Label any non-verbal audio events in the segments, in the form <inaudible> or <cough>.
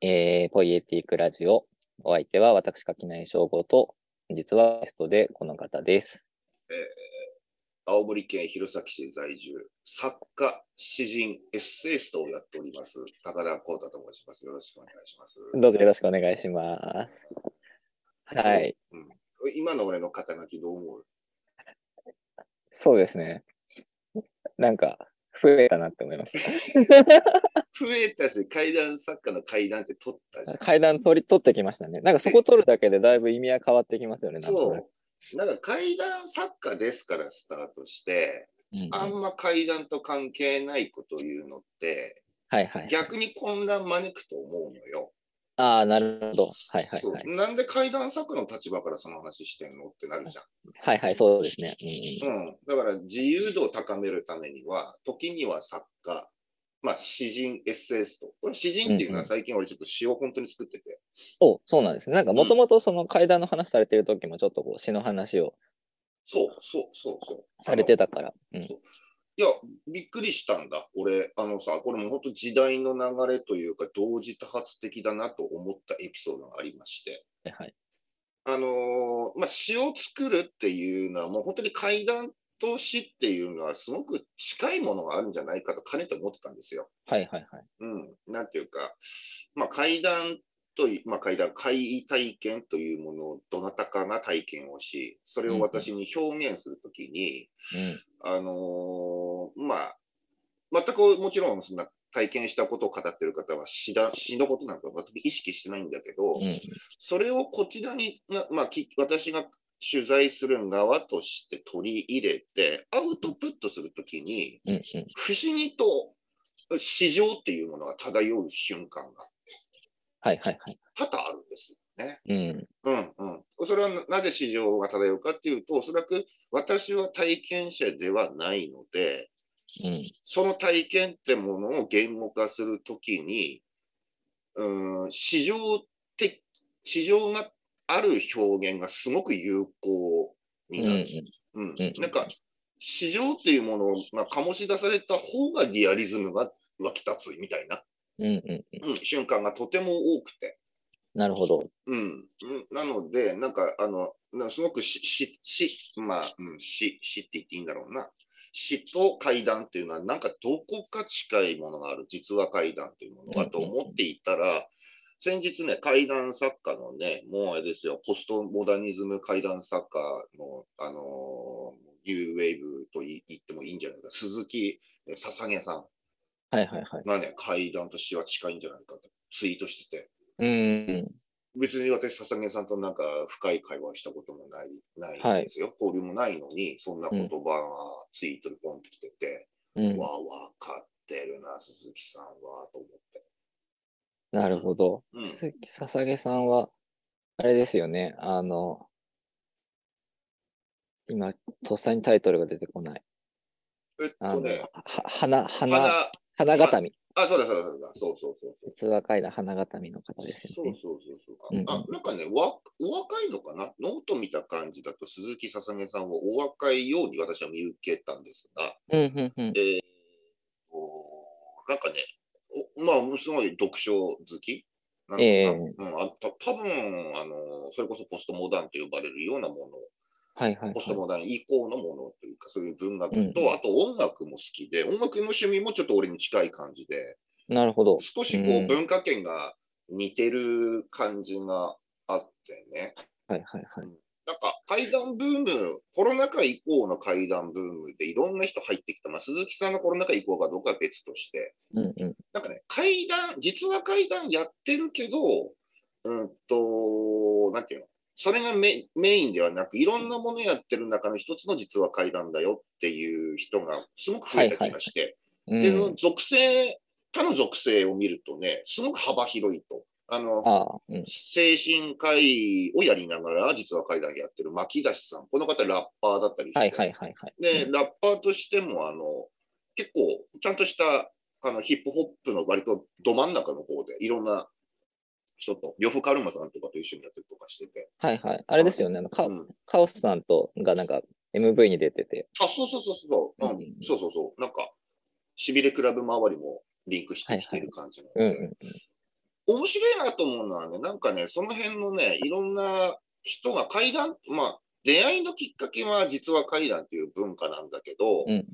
えー、ポイエティックラジオ。お相手は私、垣内翔吾と、本日はゲストでこの方です。えー青森県弘前市在住、作家、詩人、エッセイストをやっております、高田光太と申します。よろしくお願いします。どうぞよろしくお願いします。はい、うん、今の俺の肩書きどう思う？そうですね。なんか、増えたなって思います。<laughs> 増えたし、怪談作家の怪談って取ったじゃん。階段取り取ってきましたね。なんかそこ取るだけでだいぶ意味は変わってきますよね。そう。なんか怪談作家ですからスタートして、うんうんあんま怪談と関係ないことを言うのって、はいはい。逆に混乱招くと思うのよ。ああ、なるほど。はいはいはい。なんで怪談作家の立場からその話してんのってなるじゃん。はいはい、そうですね。うんうんうん、だから自由度を高めるためには、時には作家、まあ詩人、エッセイスト。これ詩人っていうのは最近俺ちょっと詩を本当に作ってて。おそうなんですね。なんかもともとその階段の話されてる時もちょっとこう詩の話をそうそうそうそう。されてた。たから。うんそういや、びっくりしたんだ。俺、あのさ、これも本当時代の流れというか、同時多発的だなと思ったエピソードがありまして。はい。あのーまあ、詩を作るっていうのはもう本当に怪談と詩っていうのはすごく近いものがあるんじゃないかとかねて思ってたんですよ。はいはいはい。うん、なんていうか、まあ、階段といまあ、階段、怪異体験というものをどなたかが体験をし、それを私に表現するときに、あのーまあ、全くもちろんそんな体験したことを語ってる方は死だ死のことなんか全く意識してないんだけど、うん。うん。それをこちらに、なまあ、き私が取材する側として取り入れて、アウトプットするときに、うんうん。不思議と市場っていうものが漂う瞬間がはいはいはい。多々あるんですよね。うん。うんうん。それはなぜ市場が漂うかっていうと、おそらく私は体験者ではないので、うん。その体験ってものを言語化するときに、うん、市場的、市場がある表現がすごく有効になる。うんうんなんか、市場っていうものが醸し出された方がリアリズムが湧き立つみたいな、うんうんうん。うん、瞬間がとても多くて。なるほど。うん、うんなので、なんか、あの、なすごくし、し、し、まあ、うん、し、しって言っていいんだろうな。詩と怪談っていうのは、なんかどこか近いものがある、実は怪談というものがと思っていたら、先日ね、怪談作家のね、もうあれですよ、ポストモダニズム怪談作家の、あのーニューウェーブと言ってもいいんじゃないか、鈴木え捧げさんはいはいはい。がね、怪談と詩は近いんじゃないかとツイートしてて、うん。別に私、笹毛さんとなんか深い会話したこともないないんですよ、交流もないのに、そんな言葉がツイートでポンってきてて、うん。わあ、わかってるな、鈴木さんは、と思って。なるほど。うん鈴木ささげさんは、あれですよね。あの、今、とっさにタイトルが出てこない。えっとね、は花、花、花、花形見。あ、そうだそうだそうだ、そうそうそうそう。実話階段花形見の方ですよね。そうそうそうそううんうんああなんかねわ、お若いのかな？ノート見た感じだと、鈴木ささげさんはお若いように私は見受けたんですが、うんうんうん。えーとなんかね、おまあ、すごい読書好き？なのかな、ええうん、あた多分あのそれこそポストモダンと呼ばれるようなもの、はいはいポストはモダン以降のものというか、そういう文学と、うんあと音楽も好きで、音楽の趣味もちょっと俺に近い感じで、い。なるほど。少しこううん文化圏が似てる感じがあってね。はいはいはい。なんか怪談ブーム、コロナ禍以降の怪談ブームでいろんな人入ってきた。まあ、鈴木さんがコロナ禍以降かどうかは別として、うんうん。なんかね、怪談、実は怪談やってるけど、うんと、なんていうの？それがメメインではなく、いろんなものやってる中の一つの実は怪談だよっていう人がすごく増えた気がして、うんで、その属性、他の属性を見るとね、すごく幅広いと。あの、ああ、うん。精神科医をやりながら、実は怪談やってる牧出さん。この方ラッパーだったりして。はいはいはいはい。で、うんラッパーとしても、あの、結構、ちゃんとした、あの、ヒップホップの割とど真ん中の方で、いろんな人と、呂布カルマさんとかと一緒にやったりとかしてて。はいはい。あれですよね。あのカうん。カオスさんとがなんか MV に出てて。あ、そうそうそうそう。うんうんそうそうそう。なんか、しびれクラブ周りもリンクしてきてる感じなので。面白いなと思うのはね、なんかね、その辺のね、いろんな人が階段、まあ、出会いのきっかけは実は階段という文化なんだけど、うん。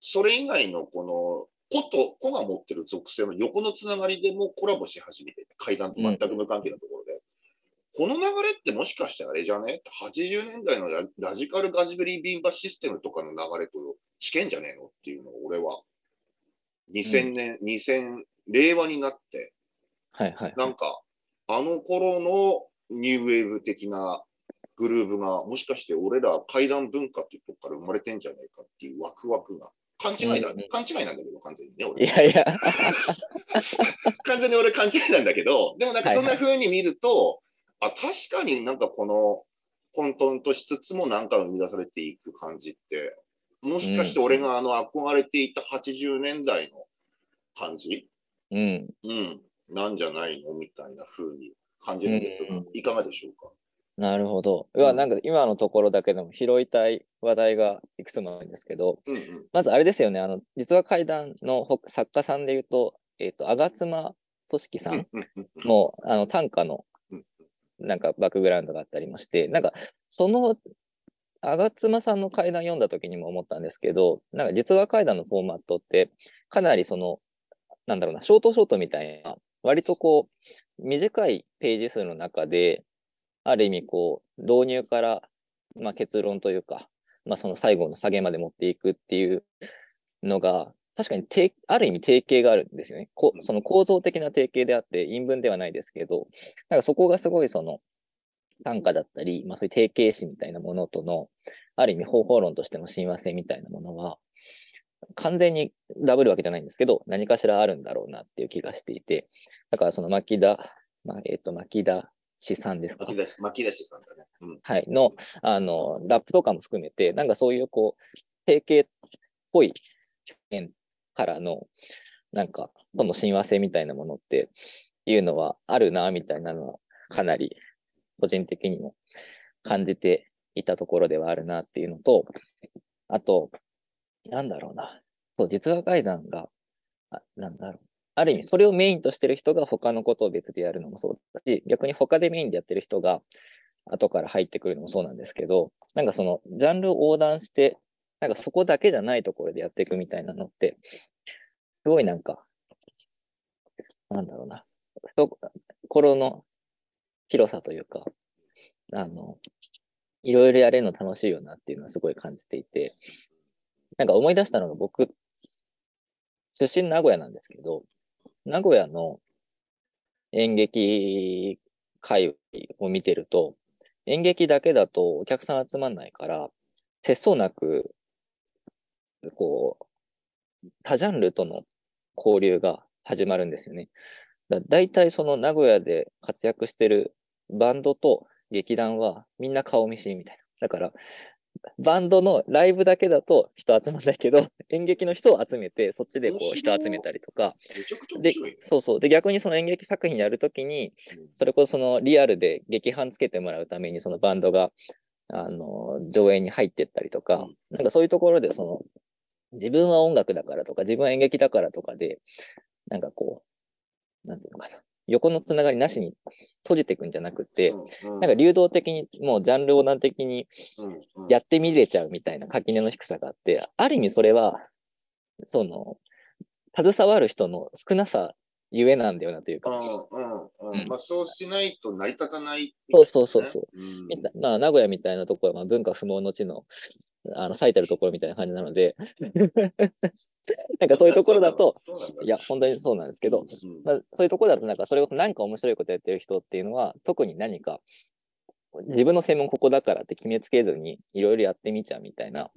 それ以外のこの、子と、子が持ってる属性の横のつながりでもコラボし始めてて、階段と全く無関係なところで。この流れってもしかしてあれじゃね ?80 年代のララジカルガジベリービンバシステムとかの流れと試験じゃねえの？っていうのを俺は。2000年、2000、令和になって、はいはい。なんか、あの頃のニューウェーブ的なグルーブが、もしかして俺ら階段文化っていうとこから生まれてんじゃないかっていうワクワクが。勘違いだ、うんうん。勘違いなんだけど、完全にね、い俺。やいや、<laughs> 完全に俺勘違いなんだけど、でもなんかそんな風に見ると、あ、確かになんかこの混沌としつつもなんか生み出されていく感じって、もしかして俺があの憧れていた80年代の感じ、うん。うん、なんじゃないの？みたいな風に感じるんですが、うん。いかがでしょうか？なるほど。うわ、うんなんか今のところだけでも拾いたい話題がいくつもあるんですけど、うんうん。まずあれですよね、あの、実は怪談のほ作家さんで言うと、えっ、と、吾妻俊樹さんも、あの、短歌のうん、なんかバックグラウンドがあったりまして、なんか、その、吾妻さんの怪談読んだ時にも思ったんですけど、なんか実話怪談のフォーマットって、かなりその、なんだろうな、ショートショートみたいな、割とこう、短いページ数の中で、ある意味こう、導入から、まあ、結論というか、まあ、その最後の下げまで持っていくっていうのが、確かに定ある意味定型があるんですよね。こうんその構造的な定型であって、陰文ではないですけど、なんかそこがすごいその短歌だったり、まあ、そういう定型詞みたいなものとの、ある意味方法論としての親和性みたいなものは、完全にダブるわけじゃないんですけど、何かしらあるんだろうなっていう気がしていて、だからその牧田、まあ、えっ、と、牧田氏さんですか？だね。うん。はい、の、あの、ラップとかも含めて、なんかそういうこう、定型っぽい表現からの、なんか、その親和性みたいなものっていうのはあるな、みたいなのは、かなり個人的にも感じていたところではあるなっていうのと、あと、なんだろうな。そう、実話怪談が、あなんだろう。ある意味、それをメインとしてる人が他のことを別でやるのもそうだし、逆に他でメインでやってる人が後から入ってくるのもそうなんですけど、なんかそのジャンルを横断して、なんかそこだけじゃないところでやっていくみたいなのって、すごいなんか、なんだろうな。心の広さというか、あの、いろいろやれるの楽しいよなっていうのはすごい感じていて、なんか思い出したのが僕、出身名古屋なんですけど、名古屋の演劇界を見てると、演劇だけだとお客さん集まんないから、節操なく、こう、他ジャンルとの交流が始まるんですよね。だ大体その名古屋で活躍してるバンドと劇団はみんな顔見知りみたいな。だから、バンドのライブだけだと人集まんないけど、<laughs> 演劇の人を集めて、そっちでこう人集めたりとか、めちゃくちゃ面で白いね。、そうそう。で、逆にその演劇作品やるときに、うん。それこそそのリアルで劇伴つけてもらうために、そのバンドが、あの、上映に入ってったりとか、うん。なんかそういうところで、その、自分は音楽だからとか、自分は演劇だからとかで、なんかこう、なんていうのかな、横のつながりなしに閉じていくんじゃなくて、うんなんか流動的に、もうジャンル横断的にやってみれちゃうみたいな垣根の低さがあって、ある意味それは、その、携わる人の少なさゆえなんだよなというか、うんうんまあそうしないと成り立たない、そうそうそうそう。うん。まあ、名古屋みたいなところは、まあ、文化不毛の地の、あの、最たるところみたいな感じなので、<laughs> なんかそういうところだと、いや、本当にそうなんですけど、うんまあ、そういうところだと、なんかそれこそ何か面白いことやってる人っていうのは、特に何か、自分の専門ここだからって決めつけずに、いろいろやってみちゃうみたいな、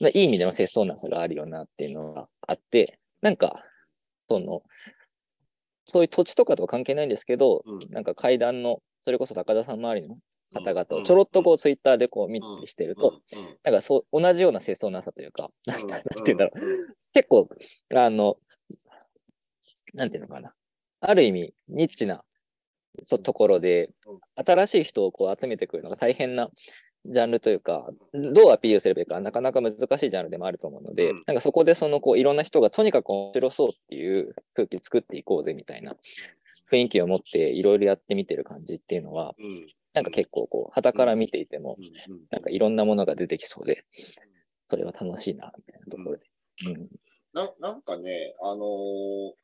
まあ、いい意味での節操なさがあるよなっていうのがあって、なんか、その、そういう土地とかとは関係ないんですけど、うん。なんか階段の、それこそ高田さん周りの方々うんをちょろっとこうツイッターでこう見たりしてると、なんかそう、同じような節操なさというか、なんて言うんだろう、うん結構、あの、なんていうのかな。ある意味、ニッチなそところでうん、新しい人をこう集めてくるのが大変なジャンルというか、どうアピールすればいいか、なかなか難しいジャンルでもあると思うので、うん。なんかそこでそのこういろんな人がとにかく面白そうっていう空気作っていこうぜみたいな雰囲気を持っていろいろやってみてる感じっていうのは、うん。なんか結構こう、旗から見ていても、なんかいろんなものが出てきそうで、それは楽しいな、みたいなところで。うん。ななんかね、あのー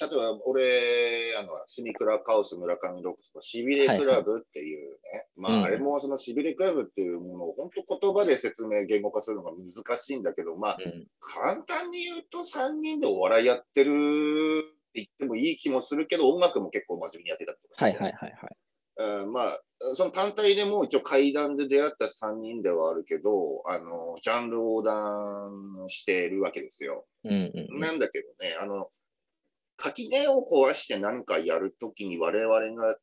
例えば俺、あの、スミクラカオス村上ロックスのしびれクラブっていうね、まうんあ、あれもそのしびれクラブっていうものを本当言葉で説明、言語化するのが難しいんだけど、まあ、うん。簡単に言うと3人でお笑いやってるって言ってもいい気もするけど、音楽も結構真面目にやってたりとかはいはいはいはい。うんまあ、その単体でも一応階段で出会った3人ではあるけど、あの、ジャンル横断しているわけですよ。うんうんうん。なんだけどね、あの、垣根を壊して何かやるときに我々が、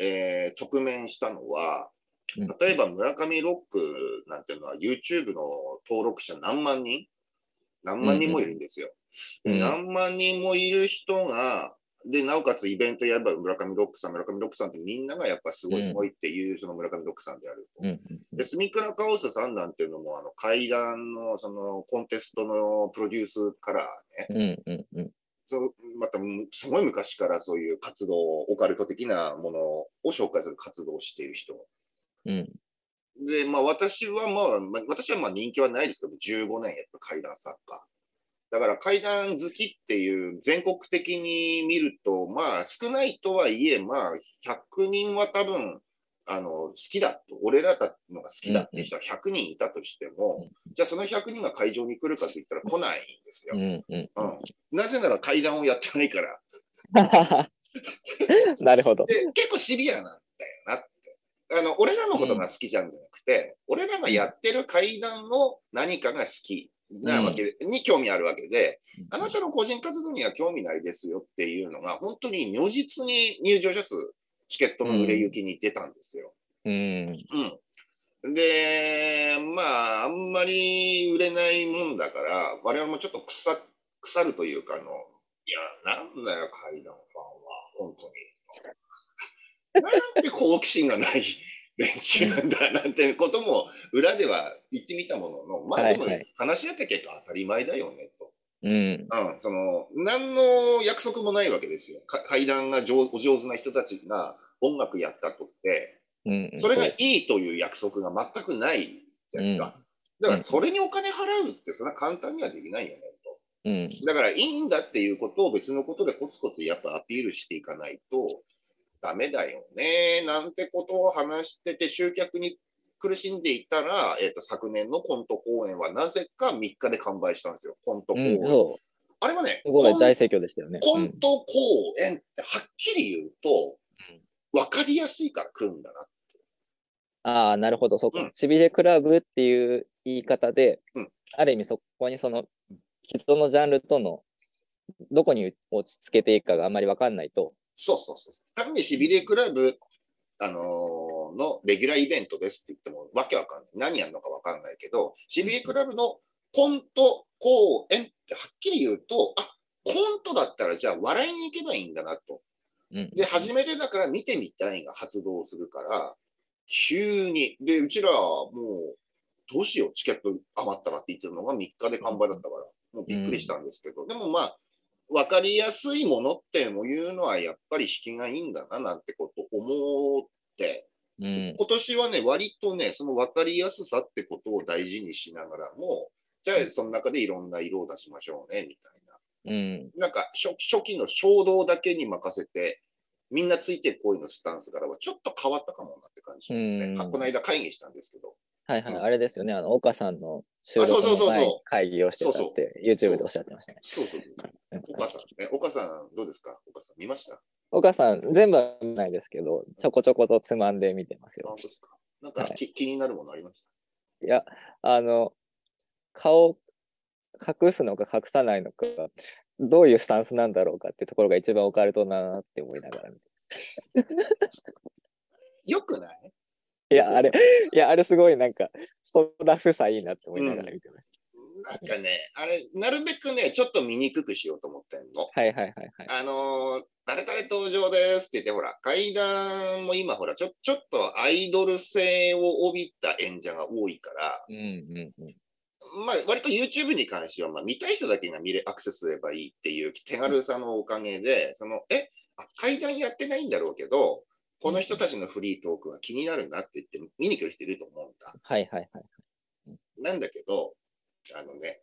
えー直面したのは、うん例えば村上ロックなんていうのは YouTube の登録者何万人？何万人もいるんですよ。うんうんで何万人もいる人が、で、なおかつイベントやれば村上ロックさん、村上ロックさんってみんながやっぱすごいすごいっていう、その村上ロックさんであると。で、スミクラカオスさんなんていうのも、あの、階段の、その、コンテストのプロデュースからね、うんうんうんそのまた、むすごい昔からそういう活動、オカルト的なものを紹介する活動をしている人。うんで、まあ私はまあ、まあ私はまあ人気はないですけど、15年やっぱ階段作家。だから階段好きっていう全国的に見ると、まあ少ないとはいえ、まあ100人は多分、あの、好きだと、俺らたのが好きだっていう人は100人いたとしても、じゃあその100人が会場に来るかと言ったら来ないんですよう。んうんうん。なぜなら階段をやってないから。<laughs> なるほど。で、結構シビアなんだよなって。あの、俺らのことが好きじゃんじゃなくて、俺らがやってる階段の何かが好きなわけで、に興味あるわけで、あなたの個人活動には興味ないですよっていうのが、本当に如実に入場者数、チケットの売れ行きに出たんですよ。うん。うん。で、まあ、あんまり売れないもんだから、我々もちょっと腐腐るというか、あの、いや、なんだよ、階段ファンは、本当に。<laughs> なんて好奇心がない連中なんだ、なんてことも裏では言ってみたものの、まあでも話し合った結果当たり前だよね、と。うん。うん、その、何の約束もないわけですよ。か階段が上お上手な人たちが音楽やったとって、うん。それがいいという約束が全くないじゃないですか。だからそれにお金払うってそんな簡単にはできないよねと。うん。だからいいんだっていうことを別のことでコツコツやっぱアピールしていかないとダメだよねなんてことを話してて集客に苦しんでいたら、えっと昨年のコント公演はなぜか3日で完売したんですよ。コント公うん。演。そう。あれはね大盛況でしたよね。コント公演ってはっきり言うと分かりやすいから来るんだな。ああ、なるほど、そうかうん。しびれクラブっていう言い方で、うんある意味そこにその、人のジャンルとの、どこに落ち着けていくかがあんまりわかんないと、そうそうそう。単にしびれクラブ、あのーのレギュラーイベントですって言ってもわけわかんない。何やるのかわかんないけど、しびれクラブのコント公演ってはっきり言うと、あ、コントだったらじゃあ笑いに行けばいいんだなと。うん。で、初めてだから見てみたいが発動するから、急に。で、うちらはもう、どうしよう、チケット余ったらって言ってたのが3日で完売だったから、もうびっくりしたんですけど、でもまあ、わかりやすいものっていうのはやっぱり引きがいいんだななんてこと思って、うん。今年はね、割とね、その分かりやすさってことを大事にしながらも、じゃあその中でいろんな色を出しましょうね、みたいうん。な。なんか初初期の衝動だけに任せて、みんなついてこいのスタンスからはちょっと変わったかもなって感じしますね。うんあこの間会議したんですけど。はいはい。うんあれですよね。あの、岡さんの収録の前に会議をしてたそうそって、YouTube でおっしゃってましたね。そうそうそう。うん岡さんね。岡さんどうですか？岡さん見ました？岡さん、全部は見ないですけど、ちょこちょことつまんで見てますよ。あ本当ですかなんか、はいき気になるものありました？いや、あの、顔隠すのか隠さないのか、どういうスタンスなんだろうかってところが一番オカルトだなって思いながら見てます。<laughs> よくない？いや、あれ、いや、あれすごいなんか、そんなふさいいなって思いながら見てましなんかね、あれ、なるべくね、ちょっと見にくくしようと思ってんの。た。はいはいはいはい。あのー誰々登場ですって言って、ほら、階段も今、ほら、ちょ、ちょっとアイドル性を帯びた演者が多いから、うんうんうん。まあ、割と YouTube に関しては、まあ、見たい人だけが見れ、アクセスすればいいっていう手軽さのおかげで、その、え、あ階段やってないんだろうけど、この人たちのフリートークは気になるなって言って見に来る人いると思うんだ。はいはいはい。なんだけど、あのね、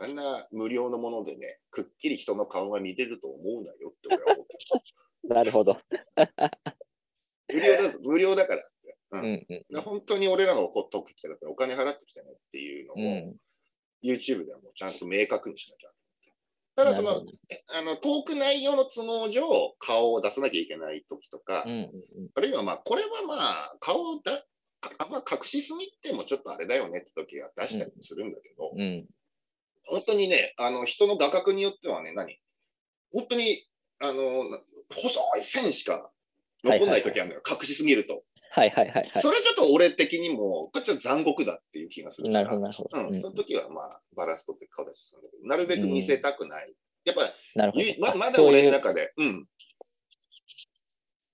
あんな無料のものでね、くっきり人の顔が見れると思うなよって俺は思ってる。<laughs> なるほど。無料だぞ無料だからって。ううんんうん。で本当に俺らのトーク来たからお金払ってきたねっていうのうも、ん。YouTube ではもうちゃんと明確にしなきゃ。ただそのあのトーク内容の都合上、顔を出さなきゃいけない時とか、うんうんあるいはまあ、これはまあ、顔をだかあんま隠しすぎてもちょっとあれだよねって時は出したりもするんだけど、うん。うん。本当にね、あの人の画角によってはね、何？本当に、あの、な細い線しか残んない時あるのよ、隠しすぎると。はいはいはいはそれちょっと俺的にも、ちょっと残酷だっていう気がする。なるほどなるほど。うん、その時はまあ、バラストって顔出しするんだけど、なるべく見せたくない。やっぱなるほどゆ。ままだ俺の中で、うん。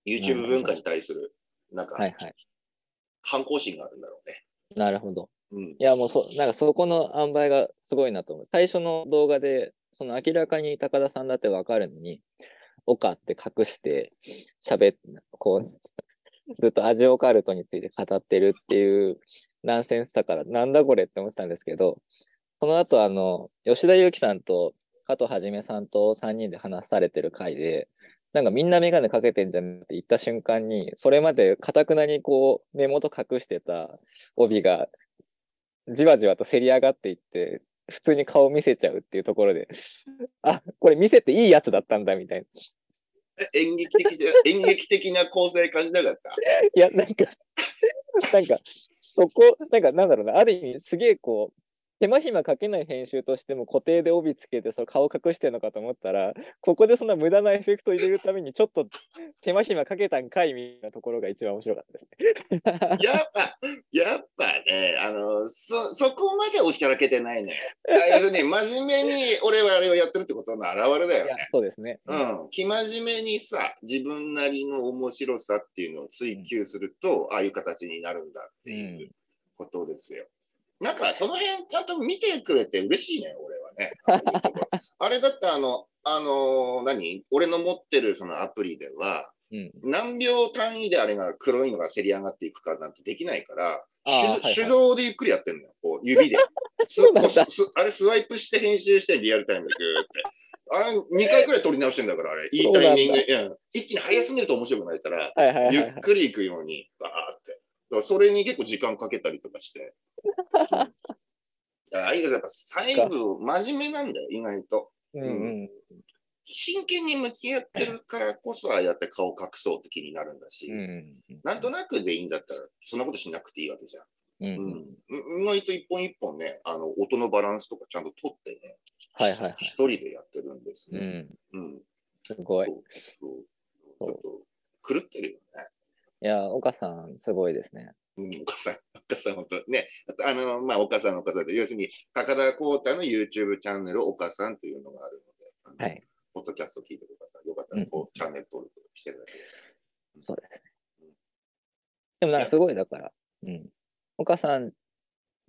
YouTube 文化に対する、なんか、はいはい。反抗心があるんだろうね。なるほど。うん。いやもうそ、なんかそこの塩梅がすごいなと思う。最初の動画で、その明らかに高田さんだってわかるのに、岡って隠して喋っこう、ずっとアジオカルトについて語ってるっていうナンセンスだから、なんだこれって思ってたんですけど、その後、あの、吉田裕樹さんと加藤はじめさんと3人で話されてる回で、なんかみんなメガネかけてんじゃんって言った瞬間に、それまでかたくなにこう、目元隠してた帯がじわじわとせり上がっていって、普通に顔見せちゃうっていうところで、あ、これ見せていいやつだったんだみたいな。演劇的じゃ、<laughs> 演劇的な構成感じなかった？いや、なんか、なんか、そこ、なんか、なんだろうな、ある意味、すげえこう、手間暇かけない編集としても固定で帯つけてその顔隠してるのかと思ったら、ここでそんな無駄なエフェクト入れるためにちょっと手間暇かけたんかいみたいなところが一番面白かったですね。やっぱ、やっぱね、あの、そ、そこまでおちゃらけてないね。あ要するに、真面目に俺はあれをやってるってことの表れだよね。そうですね。うん。生真面目にさ、自分なりの面白さっていうのを追求すると、ああいう形になるんだっていうことですよ。なんか、その辺、ちゃんと見てくれて嬉しいね、俺はね。あれだって、あの、あのー何？俺の持ってるそのアプリでは、うん。何秒単位であれが黒いのがせり上がっていくかなんてできないから、手動でゆっくりやってんのよ、こう指で。<laughs> すそうなんあれスワイプして編集してリアルタイムでグーって。あれ2回くらい撮り直してんだから、あれ。いいタイミング一気に早すぎると面白くないから。ゆっくり行くように、バーって。だからそれに結構時間かけたりとかして。うんああいうやっぱ細部、真面目なんだよ、意外と。うんうん。真剣に向き合ってるからこそ、ああやって顔隠そうって気になるんだし、うんなんとなくでいいんだったら、そんなことしなくていいわけじゃん。うんうん。うん、意外と一本一本ね、あの音のバランスとかちゃんと取ってね、はいはいはい。一人でやってるんですうね。ん。うん。すごい。そうそう。ちょっと狂ってるよね。いや、岡さん、すごいですね。うん、岡さん、<laughs> 岡さん、本当ね、あの、まあ、岡さんの岡さんで、要するに、高田光太の YouTube チャンネル、岡さんというのがあるので、はい。ポッドキャスト聞いてる方、よかったら、こう、チャンネル登録していただければ。そうですね。でもなんかすごいだから、うん。岡さん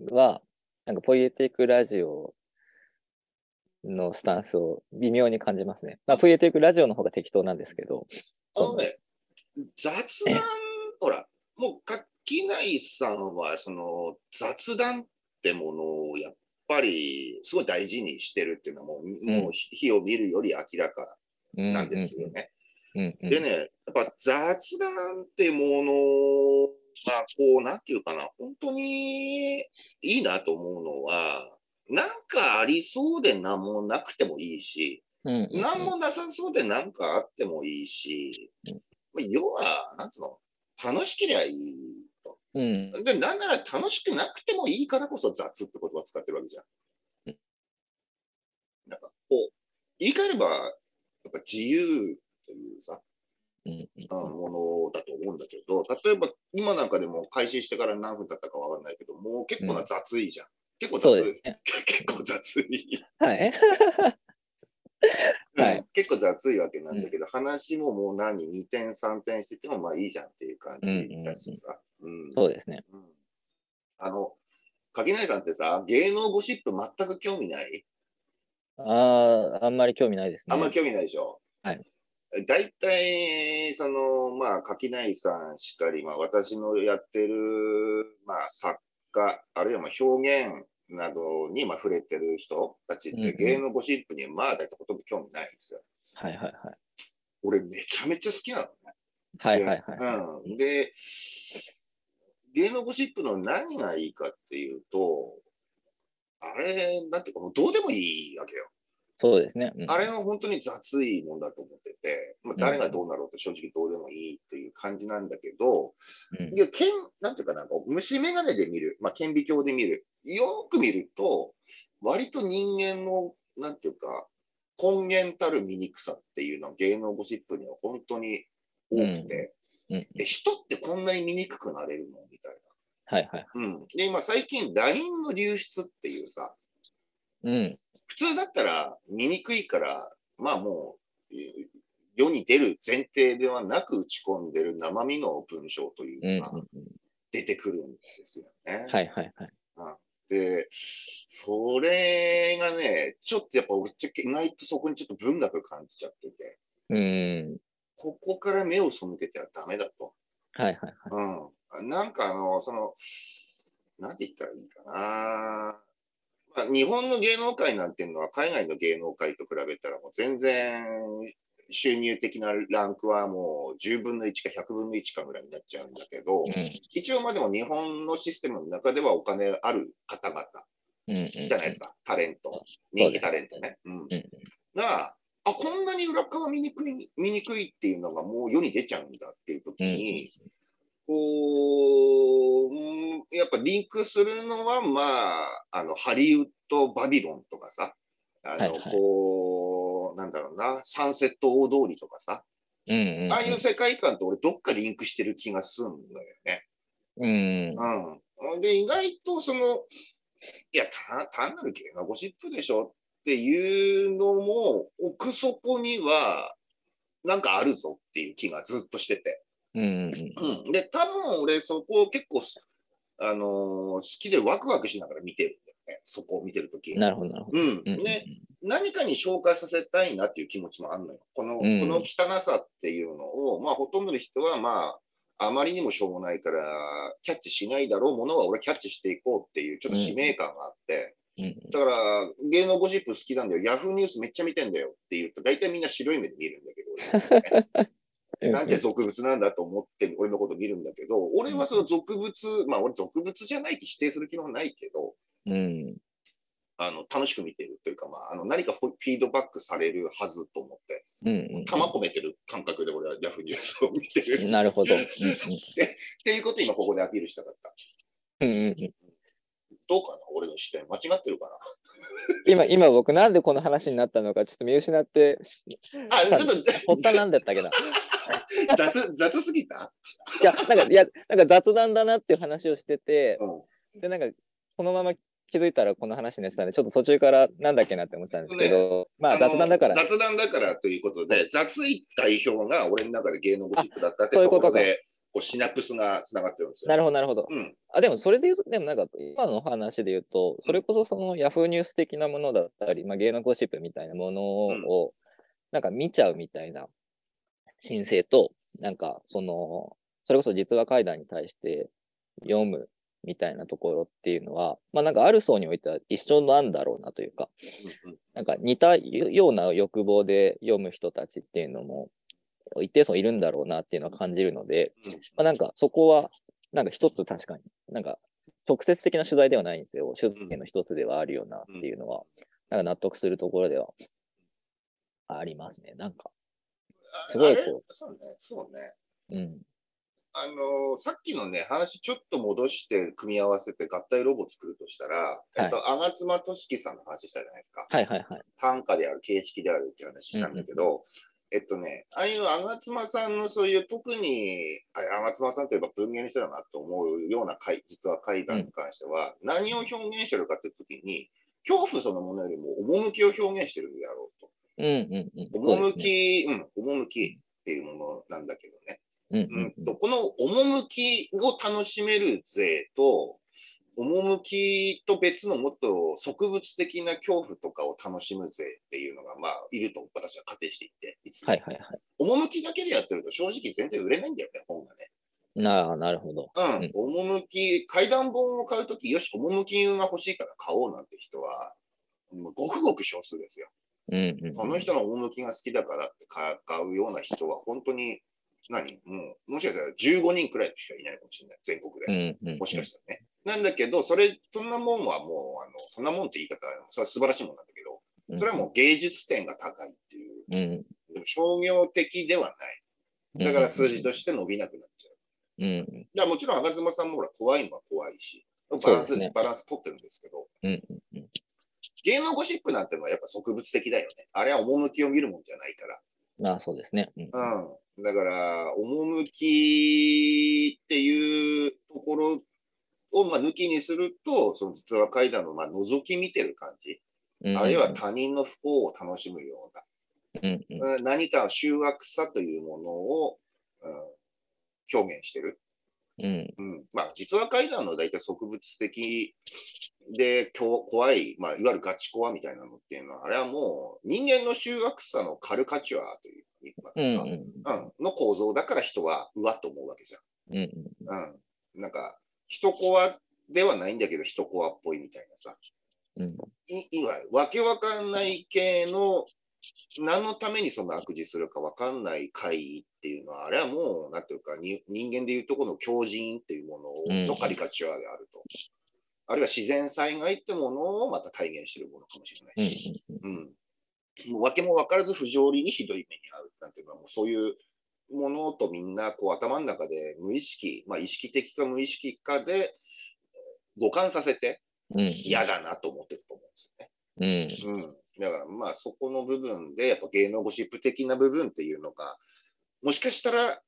は、なんかポイエティックラジオのスタンスを微妙に感じますね。まあ、ポイエティックラジオの方が適当なんですけど、あのね、雑談、ほら、もう垣内さんは、その雑談ってものをやっぱりすごい大事にしてるっていうのはもう、もう火を見るより明らかうん。なんですよね。うんうん。でね、やっぱ雑談ってものが、こう、なんていうかな、本当にいいなと思うのは、なんかありそうで何もなくてもいいし、うんうんうん。なんもなさそうでなんかあってもいいし、要は、なんつうの、楽しければいいと。うんで、なんなら楽しくなくてもいいからこそ雑って言葉を使ってるわけじゃん。うんなんか、こう、言い換えれば、やっぱ自由というさ、うんうんうんものだと思うんだけど、例えば今なんかでも開始してから何分経ったかわかんないけど、もう結構な雑いじゃん。結構雑い。ね。<laughs> 結構雑い。はい。はい。うん。結構雑いわけなんだけど、話ももう何、2点、3点しててもまあいいじゃんっていう感じだしさ。うん。そうですね。うん。あの、垣内さんってさ、芸能ゴシップ全く興味ない？ああ、あんまり興味ないですね。あんまり興味ないでしょ？はい。大体、その、まあ、垣内さんしかり、まあ、私のやってる、まあ、作家、あるいはまあ表現などにまあ触れてる人たちっうんうんて、芸能ゴシップにまあ、大体ほとんど興味ないんですよ。はいはいはい。俺、めちゃめちゃ好きなのね。はいはいはい。うん、で、芸能ゴシップの何がいいかっていうと、あれ、なんていうか、もうどうでもいいわけよ。そうですね。うんあれは本当に雑いもんだと思ってて、まあ、誰がどうなろうと正直どうでもいいという感じなんだけど、うんいや、剣、なんていうかな、虫眼鏡で見る、まあ、顕微鏡で見る、よーく見ると、割と人間の、なんていうか、根源たる醜さっていうのは芸能ゴシップには本当に多くて、うんえ人ってこんなに醜くなれるのみたいはいはい。な。うん。で、今最近 LINE の流出っていうさ、うん。普通だったら見にくいから、まあもう、えー世に出る前提ではなく打ち込んでる生身の文章というんうんうのが出てくるんですよね。はいはいはい。で、それがね、ちょっとやっぱ俺ちょ意外とそこにちょっと文学感じちゃってて、うん。ここから目を背けてはダメだと。はいはいはい。うん。なんかあの、その、なんて言ったらいいかな。まあ、日本の芸能界なんていうのは海外の芸能界と比べたらもう全然収入的なランクはもう10分の1か100分の1かぐらいになっちゃうんだけど、うん一応まあでも日本のシステムの中ではお金ある方々。じゃないですか、タレント、人気タレントね。うん。うんが、あ、こんなに裏側見にくい、見にくいっていうのがもう世に出ちゃうんだっていう時に、こう、うんやっぱリンクするのは、まあ、あの、ハリウッド・バビロンとかさ、あの、はいはいこう、なんだろうな、サンセット大通りとかさ、うんうんうん。ああいう世界観と俺どっかリンクしてる気がするんだよね。うん。うん。で、意外とその、いや、た単なる芸能ゴシップでしょっていうのも、奥底には、なんかあるぞっていう気がずっとしてて。うんうんうん。で、多分俺そこを結構、あのー好きでワクワクしながら見てるんだよね。そこを見てるときうん。。なるほどなるほど。うん。うんうんね、何かに紹介させたいなっていう気持ちもあるのよ。この、うんこの汚さっていうのを、まあ、ほとんどの人は、まあ、あまりにもしょうもないから、キャッチしないだろうものは俺キャッチしていこうっていう、ちょっと使命感があって、うんだから、芸能ゴシップ好きなんだよ、ヤフーニュースめっちゃ見てんだよって言うと、大体みんな白い目で見るんだけど、うん <laughs> なんて俗物なんだと思って俺のこと見るんだけど、俺はその俗物、まあ俺俗物じゃないって否定する気はないけど、うん。あの楽しく見てるというか、まあ、あの何かフィードバックされるはずと思って、うん玉込めてる感覚で俺はヤフーニュースを見てる。なるほど。うん <laughs> ていうことを今ここでアピールしたかった。うんうんうんどうかな俺の視点。間違ってるか今、今僕なんでこの話になったのかちょっと見失って、なあ、ちょっと発端なんだったっけな。<laughs> 雑雑すぎた？いや、なんか、いや、なんか雑談だなっていう話をしてて、うん。で、なんか、そのまま気づいたらこの話になってたんで、ちょっと途中からなんだっけなって思ってたんですけど、まあ雑談だから、雑談だからということで、雑い代表が俺の中で芸能ゴシップだったってこかとことろで、こうシナプスがつながってるんですよ。なるほど、なるほど。うん。あ、でもそれで言うと、でもなんか、今の話で言うと、それこそそのヤフーニュース的なものだったり、まあ、芸能ゴシップみたいなものを、なんか見ちゃうみたいな申請と、なんか、その、それこそ実話怪談に対して読むみたいなところっていうのは、まあなんかある層においては一緒なんだろうなというか、なんか似たような欲望で読む人たちっていうのも一定層いるんだろうなっていうのは感じるので、うん。まあ、なんかそこはなんか一つ確かになんか直接的な取材ではないんですよ。取材の一つではあるよなっていうのは、なんか納得するところではありますね。なんか、すごいこそうね、そうね。うん。あのーさっきのね、話ちょっと戻して組み合わせて合体ロボ作るとしたら、えっと、吾妻俊樹さんの話したじゃないですか。はいはいはい。単価である、形式であるって話したんだけど、えっとね、ああいう吾妻さんのそういう特に、あ吾妻さんといえば文芸の人だなと思うような回実は怪談に関しては、何を表現してるかって時に、恐怖そのものよりも趣を表現してるんだろうと。うんうんうん。そうですね趣、うん、趣っていうものなんだけどね。うんううんとこの趣を楽しめる税と、趣と別のもっと植物的な恐怖とかを楽しむぜっていうのが、まあ、いると私は仮定していて、いつもはいはいはい。趣だけでやってると正直全然売れないんだよね、本がね。なあ、なるほど。うんうん、趣、怪談本を買うとき、よし、趣が欲しいから買おうなんて人は、もうごくごく少数ですよ。うんうん。その人の趣が好きだからって買買うような人は、本当に、何？もう、もしかしたら15人くらいしかいないかもしれない、全国で。うんうん。もしかしたらね。なんだけど、それ、そんなもんはもう、あの、そんなもんって言い方、それは素晴らしいもんなんだけど、うんそれはもう芸術点が高いっていう、うん。商業的ではない。だから数字として伸びなくなっちゃう。うん。いや、もちろん、吾妻さんもほら、怖いのは怖いし、バランス、ねバランス取ってるんですけど、うんうん芸能ゴシップなんてのはやっぱ植物的だよね。あれは趣を見るもんじゃないから。うん。ああ、そうですね。うん。うん。だから、趣っていうところをまあ抜きにすると、その実話怪談のまあ覗き見てる感じ、うんあるいは他人の不幸を楽しむようんうん。うん何か醜悪さというものを、うん、表現してる。うん。うん、まあ、実話怪談の大体植物的で怖い、まあ、いわゆるガチコアみたいなのっていうのは、あれはもう人間の醜悪さのカルカチュアといううんうん。うん、の構造だから人はうわっと思うわけじうんうん。ゃん。うん。なんか、人コアではないんだけど、人コアっぽいみたいなさ。うん。いいわわけわかんない系の、何のためにその悪事するかわかんない怪異っていうのは、あれはもう、なんていうか、に人間でいうとこの狂人っていうもののカリカチュアであると。あるいは自然災害ってものをまた体現しているものかもしれないうんし。うん。もう訳も分からず不条理にひどい目に遭うなんていうのは、もうそういうものとみんなこう頭の中で無意識、まあ意識的か無意識かでえー互換させてうん。うん。嫌だなと思ってると思うんですよね。うん。うん。だからまあそこの部分で、やっぱ芸能ゴシップ的な部分っていうのが、もしかしたら、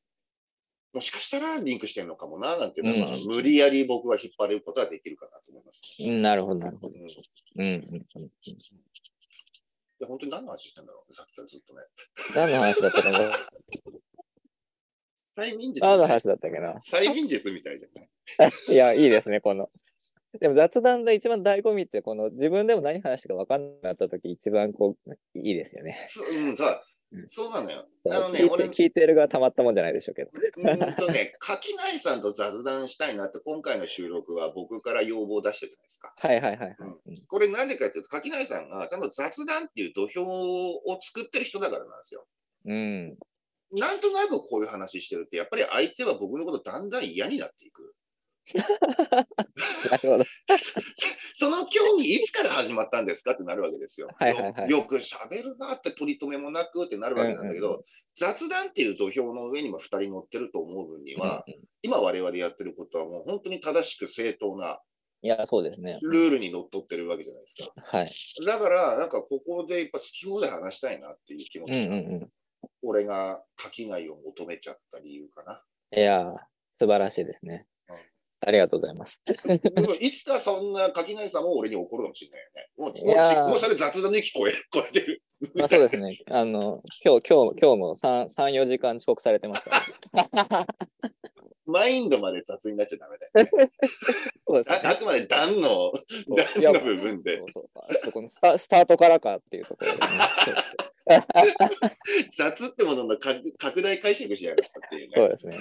もしかしたらリンクしてるのかもな、なんていうのは、まあうん無理やり僕は引っ張れることはできるかなと思います。うん。なるほど、なるほど。うん、いうんうんうん。や本当に何の話してんだろうさっきからずっとね。何の話だったかな？催眠術何の話だったっけな？催眠術みたいじゃない？<laughs> いや、いいですね、この。でも雑談の一番醍醐味って、この自分でも何話してか分かんなくなった時一番こう、いいですよね。そうん、さうんそうなのよ。あのね俺、聞いてるがたまったもんじゃないでしょうけど。うんとね、垣内さんと雑談したいなって、今回の収録は僕から要望を出したじゃないですか。はいはいはいはい。これなんでかっていうと、垣内さんがちゃんと雑談っていう土俵を作ってる人だからなんですよ。うん。なんとなくこういう話してるって、やっぱり相手は僕のことだんだん嫌になっていく。<laughs> なるほど。そ <laughs> その競技いつから始まったんですかってなるわけですよ。はいはいはいよよく喋るなって取り留めもなくってなるわけなんだけど、うんうん雑談っていう土俵の上にも2人乗ってると思う分には、うんうん今我々やってることはもう本当に正しく正当ないや、そうですね。ルールにのっとってるわけじゃないですか。はい。だから、なんかここでやっぱ好き放題話したいなっていう気持うんちが、うんうん。俺が垣内を求めちゃった理由かな。いやー、素晴らしいですねうん。ありがとうございます。いつかそんな垣内さんも俺に怒るかもしれないよね。もうもうもうそれ雑談に聞こえ超えてる。まあ、そうですね。あの、今日、今日、今日も3、3、4時間遅刻されてます。マインドまで雑になっちゃダメだよ、ね。そうですね。ああくまで段の、段の部分でそうそうあちょっとこのスタスタートからかっていうところでね。<laughs> 雑ってものの拡拡大解釈しやがったっていうね。そうですね。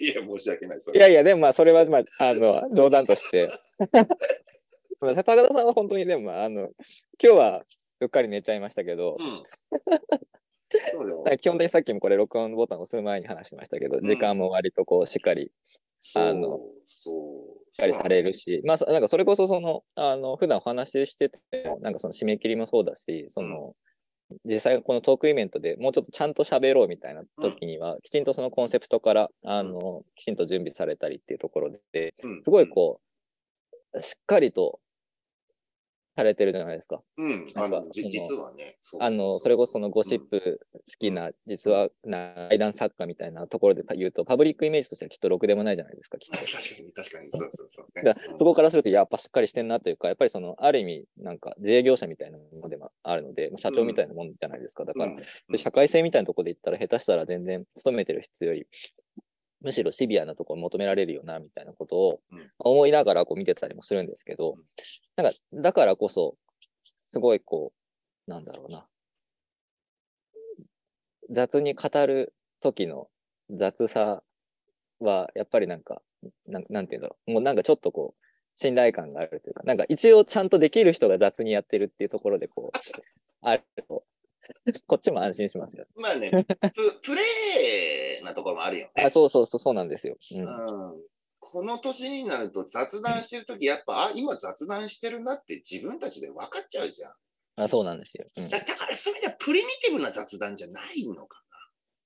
いや、申し訳ない。いやいや、でもまあ、それはまあ、あの、冗談として。ま <laughs> あ高田さんは本当にでも、まああの、今日はうっかり寝ちゃいましたけど、うん。<laughs> 基本的にさっきもこれ録音ボタンを押す前に話してましたけど、ん時間も割とこうしっかりあのそう。しっかりされるし、まあ、そなんかそれこそその、あの、普段お話ししてて、なんかその締め切りもそうだし、その、実際このトークイベントでもうちょっとちゃんと喋ろうみたいな時には、きちんとそのコンセプトから、あの、きちんと準備されたりっていうところで、うん。すごいこう、しっかりとされてるじゃないですか。うん、あの、じなんかその実はね、そうあの、それこそそのゴシップ好きな、実はな怪談作家みたいなところで言うと、パブリックイメージとしてはきっとろくでもないじゃないですか、きっと。<laughs> 確かに、確かに、そうそうそう、ねだそこからすると、やっぱしっかりしてんなというか、やっぱりその、ある意味、なんか自営業者みたいなものでもあるので、まあ社長みたいなもんじゃないですか。だから、うんで社会性みたいなところで言ったら、下手したら全然勤めてる人より、むしろシビアなところ求められるよなみたいなことをうん。思いながらこう見てたりもするんですけど、うん。なんかだからこそすごいこうなんだろうな。雑に語る時の雑さはやっぱりなんかなんなんていうんだろう。もうなんかちょっとこう信頼感があるというかなんか一応ちゃんとできる人が雑にやってるっていうところでこうあるとこっちも安心しますよ。まあね、<laughs> ププレーなところもあるよね。あそうそうそうそうなんですよ。うんうんこの年になると雑談してるとき、やっぱ、あ、今雑談してるなって自分たちで分かっちゃうじゃん。あそうなんですよ。うんだだからそれじゃプリミティブな雑談じゃないのか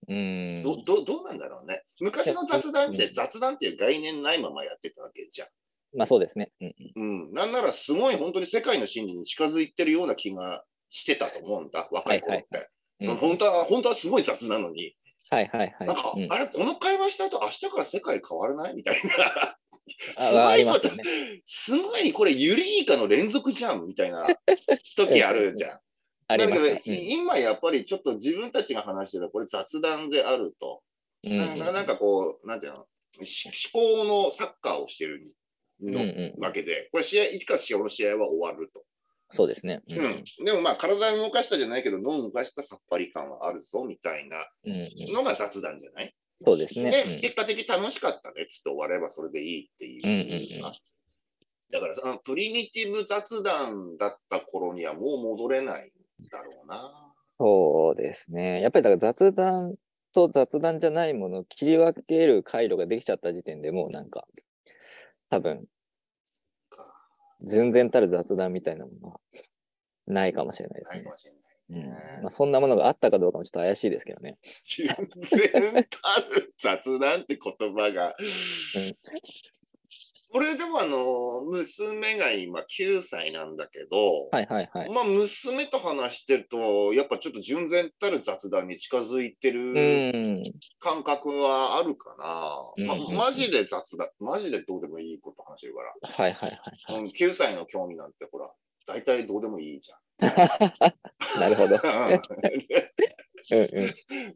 うんな。どどどうなんだろうね。昔の雑談ってうん雑談っていう概念ないままやってたわけじゃん。まあそうですね。うんうん。なんならすごい本当に世界の真理に近づいてるような気がしてたと思うんだ、若い頃って。その本当は、本当はすごい雑なのに、はいはいはい。なんか、うんあれ、この会話した後、明日から世界変わらない？みたいな。あすごあいこと、すよね。すごい、これ、ユリイカの連続じゃんみたいな時あるじゃん。だけど、ね。今やっぱりちょっと自分たちが話してるこれ雑談であると、うんなんかこう、なんていうの、し思考のサッカーをしてるの、うんうんわけで、これ試合、いつか試合の試合は終わると。そうですね。ううん。でもまあ、体を動かしたじゃないけど、脳を動かしたさっぱり感はあるぞ、みたいなうんうんのが雑談じゃない？そうですね。で、結果的に楽しかったねっつって終わればそれでいいっていうさ、うんうんうんだからそのプリミティブ雑談だった頃にはもう戻れないんだろうな。そうですね。やっぱりだから雑談と雑談じゃないものを切り分ける回路ができちゃった時点でもうなんか、多分、か純然たる雑談みたいなものはないかもしれないですねうんね。まあ、そんなものがあったかどうかもちょっと怪しいですけどね。純然たる雑談って言葉が。俺でもあの、娘が今9歳なんだけど、はいはいはい。まあ娘と話してると、やっぱちょっと純然たる雑談に近づいてるうん。感覚はあるかな。まうんうんうんマジで雑だ。マジでどうでもいいこと話してるから。はいはいはいはい。うん、9歳の興味なんてほら、大体どうでもいいじゃん。<laughs> なるほど。<laughs> だ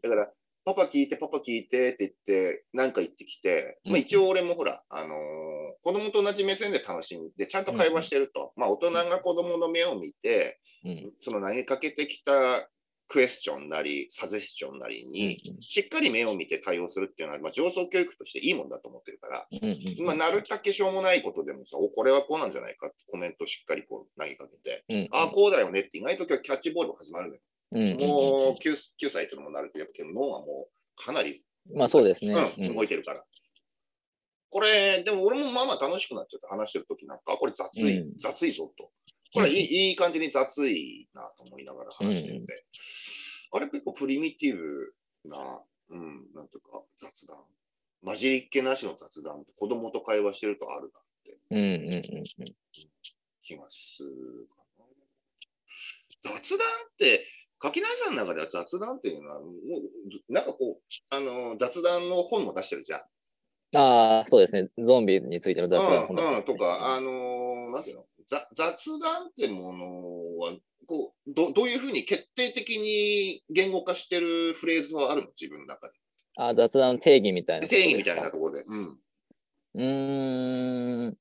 か。ら、パパ聞いて、パパ聞いてって言って、なんか言ってきて、まあ、うん一応俺もほら、あのー子供と同じ目線で楽しんで、ちゃんと会話してると。まあ、大人が子供の目を見て、うん。その投げかけてきたクエスチョンなり、サジェスチョンなりに、しっかり目を見て対応するっていうのは、まあ、上層教育としていいもんだと思ってるから、まあ、なるだけしょうもないことでもさ、お、これはこうなんじゃないかってコメントしっかりこう投げかけて、うんああ、こうだよねって意外とキャッチボールが始まるのよ。もう 9, 9歳っていうのもなると、やっぱ脳はもうかなり、まあそうですね。うん、うん動いてるから。これ、でも俺もまあまあ楽しくなっちゃって話してるときなんか、あこれ雑い、うん雑いぞと。これいい,、いい感じに雑いなと思いながら話してるんで、あれ結構プリミティブな、うん、なんていうか雑談。混じりっ気なしの雑談って子供と会話してるとあるなってうんうんうんうん。気がするかな。雑談って、垣内さんの中では雑談っていうのは、もう、なんかこう、あの、雑談の本も出してるじゃん。ああ、そうですね。ゾンビについての雑談本だうん、うん、とか、あのーなんていうの？ざ雑談ってものは、こうど、どういうふうに決定的に言語化してるフレーズはあるの？自分の中で。あー雑談の定義みたいな。定義みたいな。ところで。うん。うーん。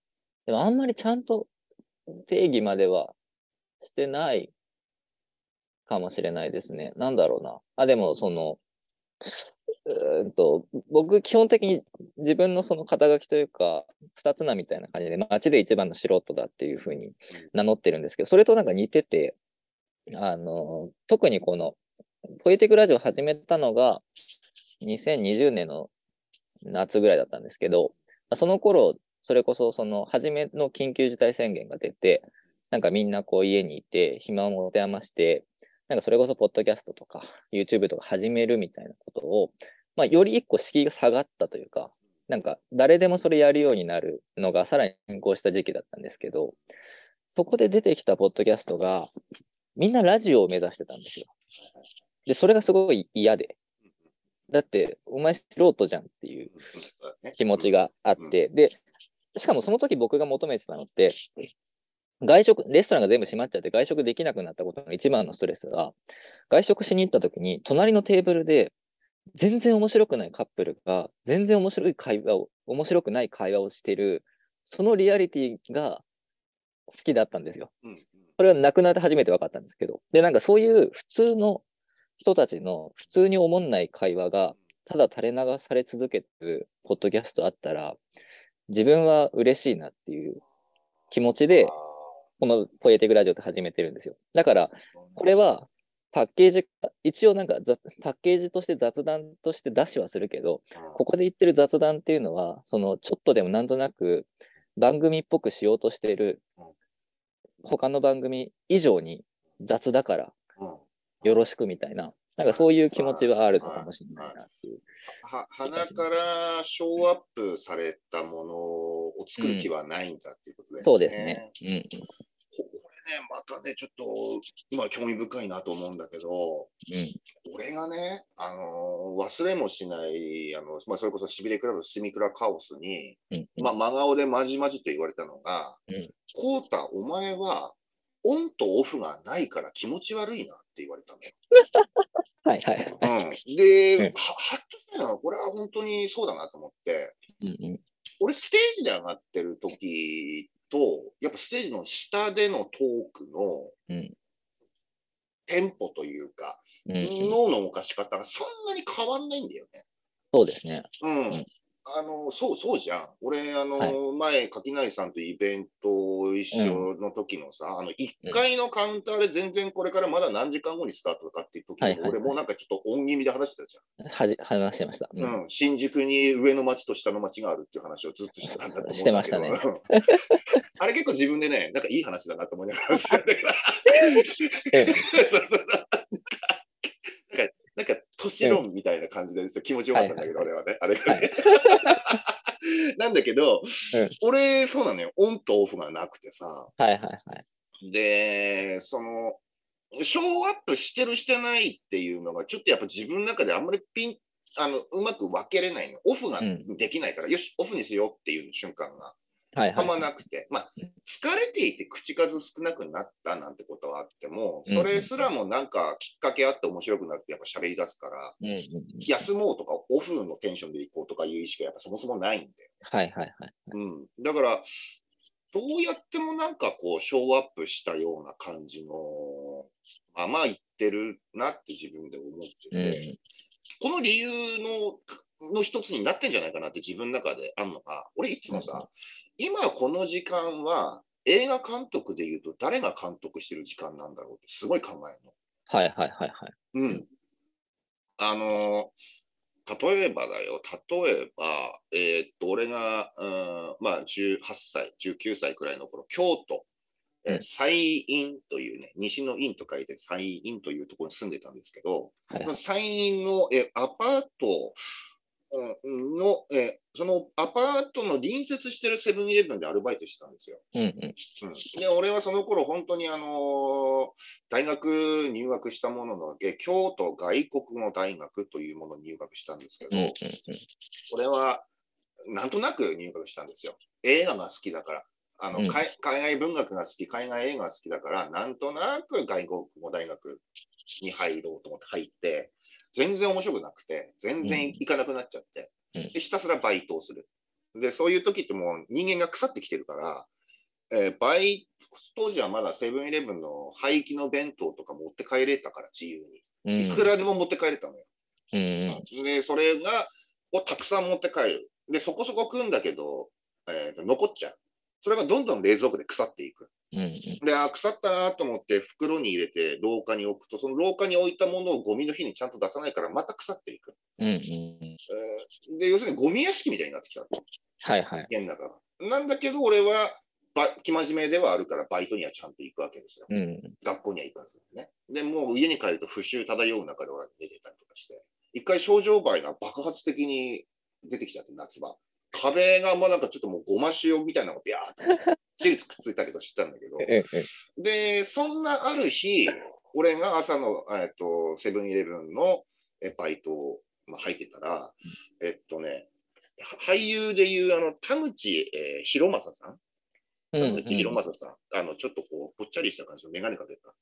でもあんまりちゃんと定義まではしてないかもしれないですね。なんだろうな。あ、でもその、うーんと、僕基本的に自分のその肩書きというか、二つなみたいな感じで、街で一番の素人だっていうふうに名乗ってるんですけど、それとなんか似てて、あの、特にこの、ポエティックラジオ始めたのが、2020年の夏ぐらいだったんですけど、その頃、それこそその初めの緊急事態宣言が出て、なんかみんなこう家にいて、暇を持て余して、なんかそれこそポッドキャストとか YouTube とか始めるみたいなことを、まあ、より一個敷居が下がったというか、なんか誰でもそれやるようになるのがさらに変更した時期だったんですけど、そこで出てきたポッドキャストが、みんなラジオを目指してたんですよ。で、それがすごい嫌で。だって、お前素人じゃんっていう気持ちがあって、で、しかもその時僕が求めてたのって、外食、レストランが全部閉まっちゃって外食できなくなったことの一番のストレスが、外食しに行った時に、隣のテーブルで、全然面白くないカップルが、全然面白い会話を、面白くない会話をしてる、そのリアリティが好きだったんですよ。うんうんそれは亡くなって初めて分かったんですけど。で、なんかそういう普通の人たちの普通に思んない会話が、ただ垂れ流され続けてるポッドキャストあったら、自分は嬉しいなっていう気持ちで、このポエティクラジオって始めてるんですよ。だから、これはパッケージ、一応なんかざパッケージとして雑談として出しはするけど、ここで言ってる雑談っていうのは、そのちょっとでもなんとなく番組っぽくしようとしているうん。他の番組以上に雑だからうん。よろしくみたいな、なんかそういう気持ちはあるのかもしれないなっていう。は鼻からショーアップされたものを作る気はないんだっていうことで、そうですね。うん。ここれね、またね、ちょっと今興味深いなと思うんだけど、うん。俺がね、あのー忘れもしない、あのまあ、それこそしびれクラブ、スミクラカオスに、うんうん。まあ、真顔でまじまじと言われたのが、うん。コータ、お前はオンとオフがないから気持ち悪いなって言われたのよ。<laughs> はいはい。うん、で、うんははっとしたのは、これは本当にそうだなと思って、うんうん俺、ステージで上がってる時と、やっぱステージの下でのトークのうんテンポというか、うんうん脳の動かし方がそんなに変わんないんだよね。そうですね。うん。んあの、そう、そうじゃん。俺、あの、はい前、垣内さんとイベント一緒の時のさ、あの、1階のカウンターで全然これからまだ何時間後にスタートかっていう時に、はいはいはい俺もうなんかちょっと音気味で話してたじはじ話してました。ゃん。うん。新宿に上の町と下の町があるっていう話をずっとしてたんだと思うんだけど。してましたねうん <laughs> あれ結構自分でね、なんかいい話だなと思いながらしてたんだけど。<laughs> <laughs> そうそうそう。なんか、なんか、なんか都市論みたいな感じで気持ちよかったんだけど、はい俺はね。あれがね。<laughs> なんだけど、うん俺、そうなのよ。オンとオフがなくてさ。はいはいはい。で、その、ショーアップしてるしてないっていうのが、ちょっとやっぱ自分の中であんまりピン、あの、うまく分けれないの。オフがうんできないから、よし、オフにしようっていう瞬間がはいはい。まなくて、まあ、疲れていて口数少なくなったなんてことはあっても、うんそれすらもなんかきっかけあって面白くなってやっぱ喋り出すから、うんうんうん休もうとかオフのテンションでいこうとかいう意識がやっぱそもそもないんで。はいはいはい。うん。だから、どうやってもなんかこう、ショーアップしたような感じのままいってるなって自分で思ってて、うんこの理由のの一つになってんじゃないかなって自分の中であるのが、俺いつもさ、今この時間は映画監督で言うと誰が監督してる時間なんだろうってすごい考えるの。はいはいはいはい。うん。あの例えばだよ、例えば、えーっと、俺が、うん、まあ、18歳、19歳くらいの頃、京都、えーうん西院というね、西の院と書いて西院というところに住んでたんですけど、はいはい西院の、えーアパートうんの、えーそのアパートの隣接してるセブンイレブンでアルバイトしてたんですよ。うんうん。うん、で俺はその頃本当にあのー大学入学したもののえ京都外国語大学というものに入学したんですけど、うんうんうん。俺はなんとなく入学したんですよ。映画が好きだから。あのうん海海外文学が好き、海外映画が好きだから、なんとなく外国語大学に入ろうと思って入って、全然面白くなくて、全然行かなくなっちゃって、うんでひたすらバイトをする。で、そういう時ってもう人間が腐ってきてるから、えーバイ当時はまだセブンイレブンの廃棄の弁当とか持って帰れたから自由うんに。いくらでも持って帰れたのよ。うんうんで、それが、をたくさん持って帰る。で、そこそこ食うんだけど、えーと残っちゃう。それがどんどん冷蔵庫で腐っていく。うんうんで、あ、腐ったなと思って袋に入れて廊下に置くと、その廊下に置いたものをゴミの日にちゃんと出さないからまた腐っていく。うんうん。えーで、要するにゴミ屋敷みたいになってきたの。はいはい。家の中が。なんだけど、俺は、ば生真面目ではあるから、バイトにはちゃんと行くわけですよ。うん学校には行かずにね。で、もう家に帰ると不臭漂う中で俺は寝てたりとかして、一回症状灰が爆発的に出てきちゃって、夏場。壁がもうなんかちょっともうごま塩みたいなのがビャーって、チリとくっついたりとかしてたんだけど。で、そんなある日、俺が朝の、えっと、セブンイレブンのえバイトを、まあ、入ってたら、えっとね、は俳優でいうあの田口、えー博正さん？うん田口博正さん、あのちょっとこうぽっちゃりした感じの眼鏡かけた。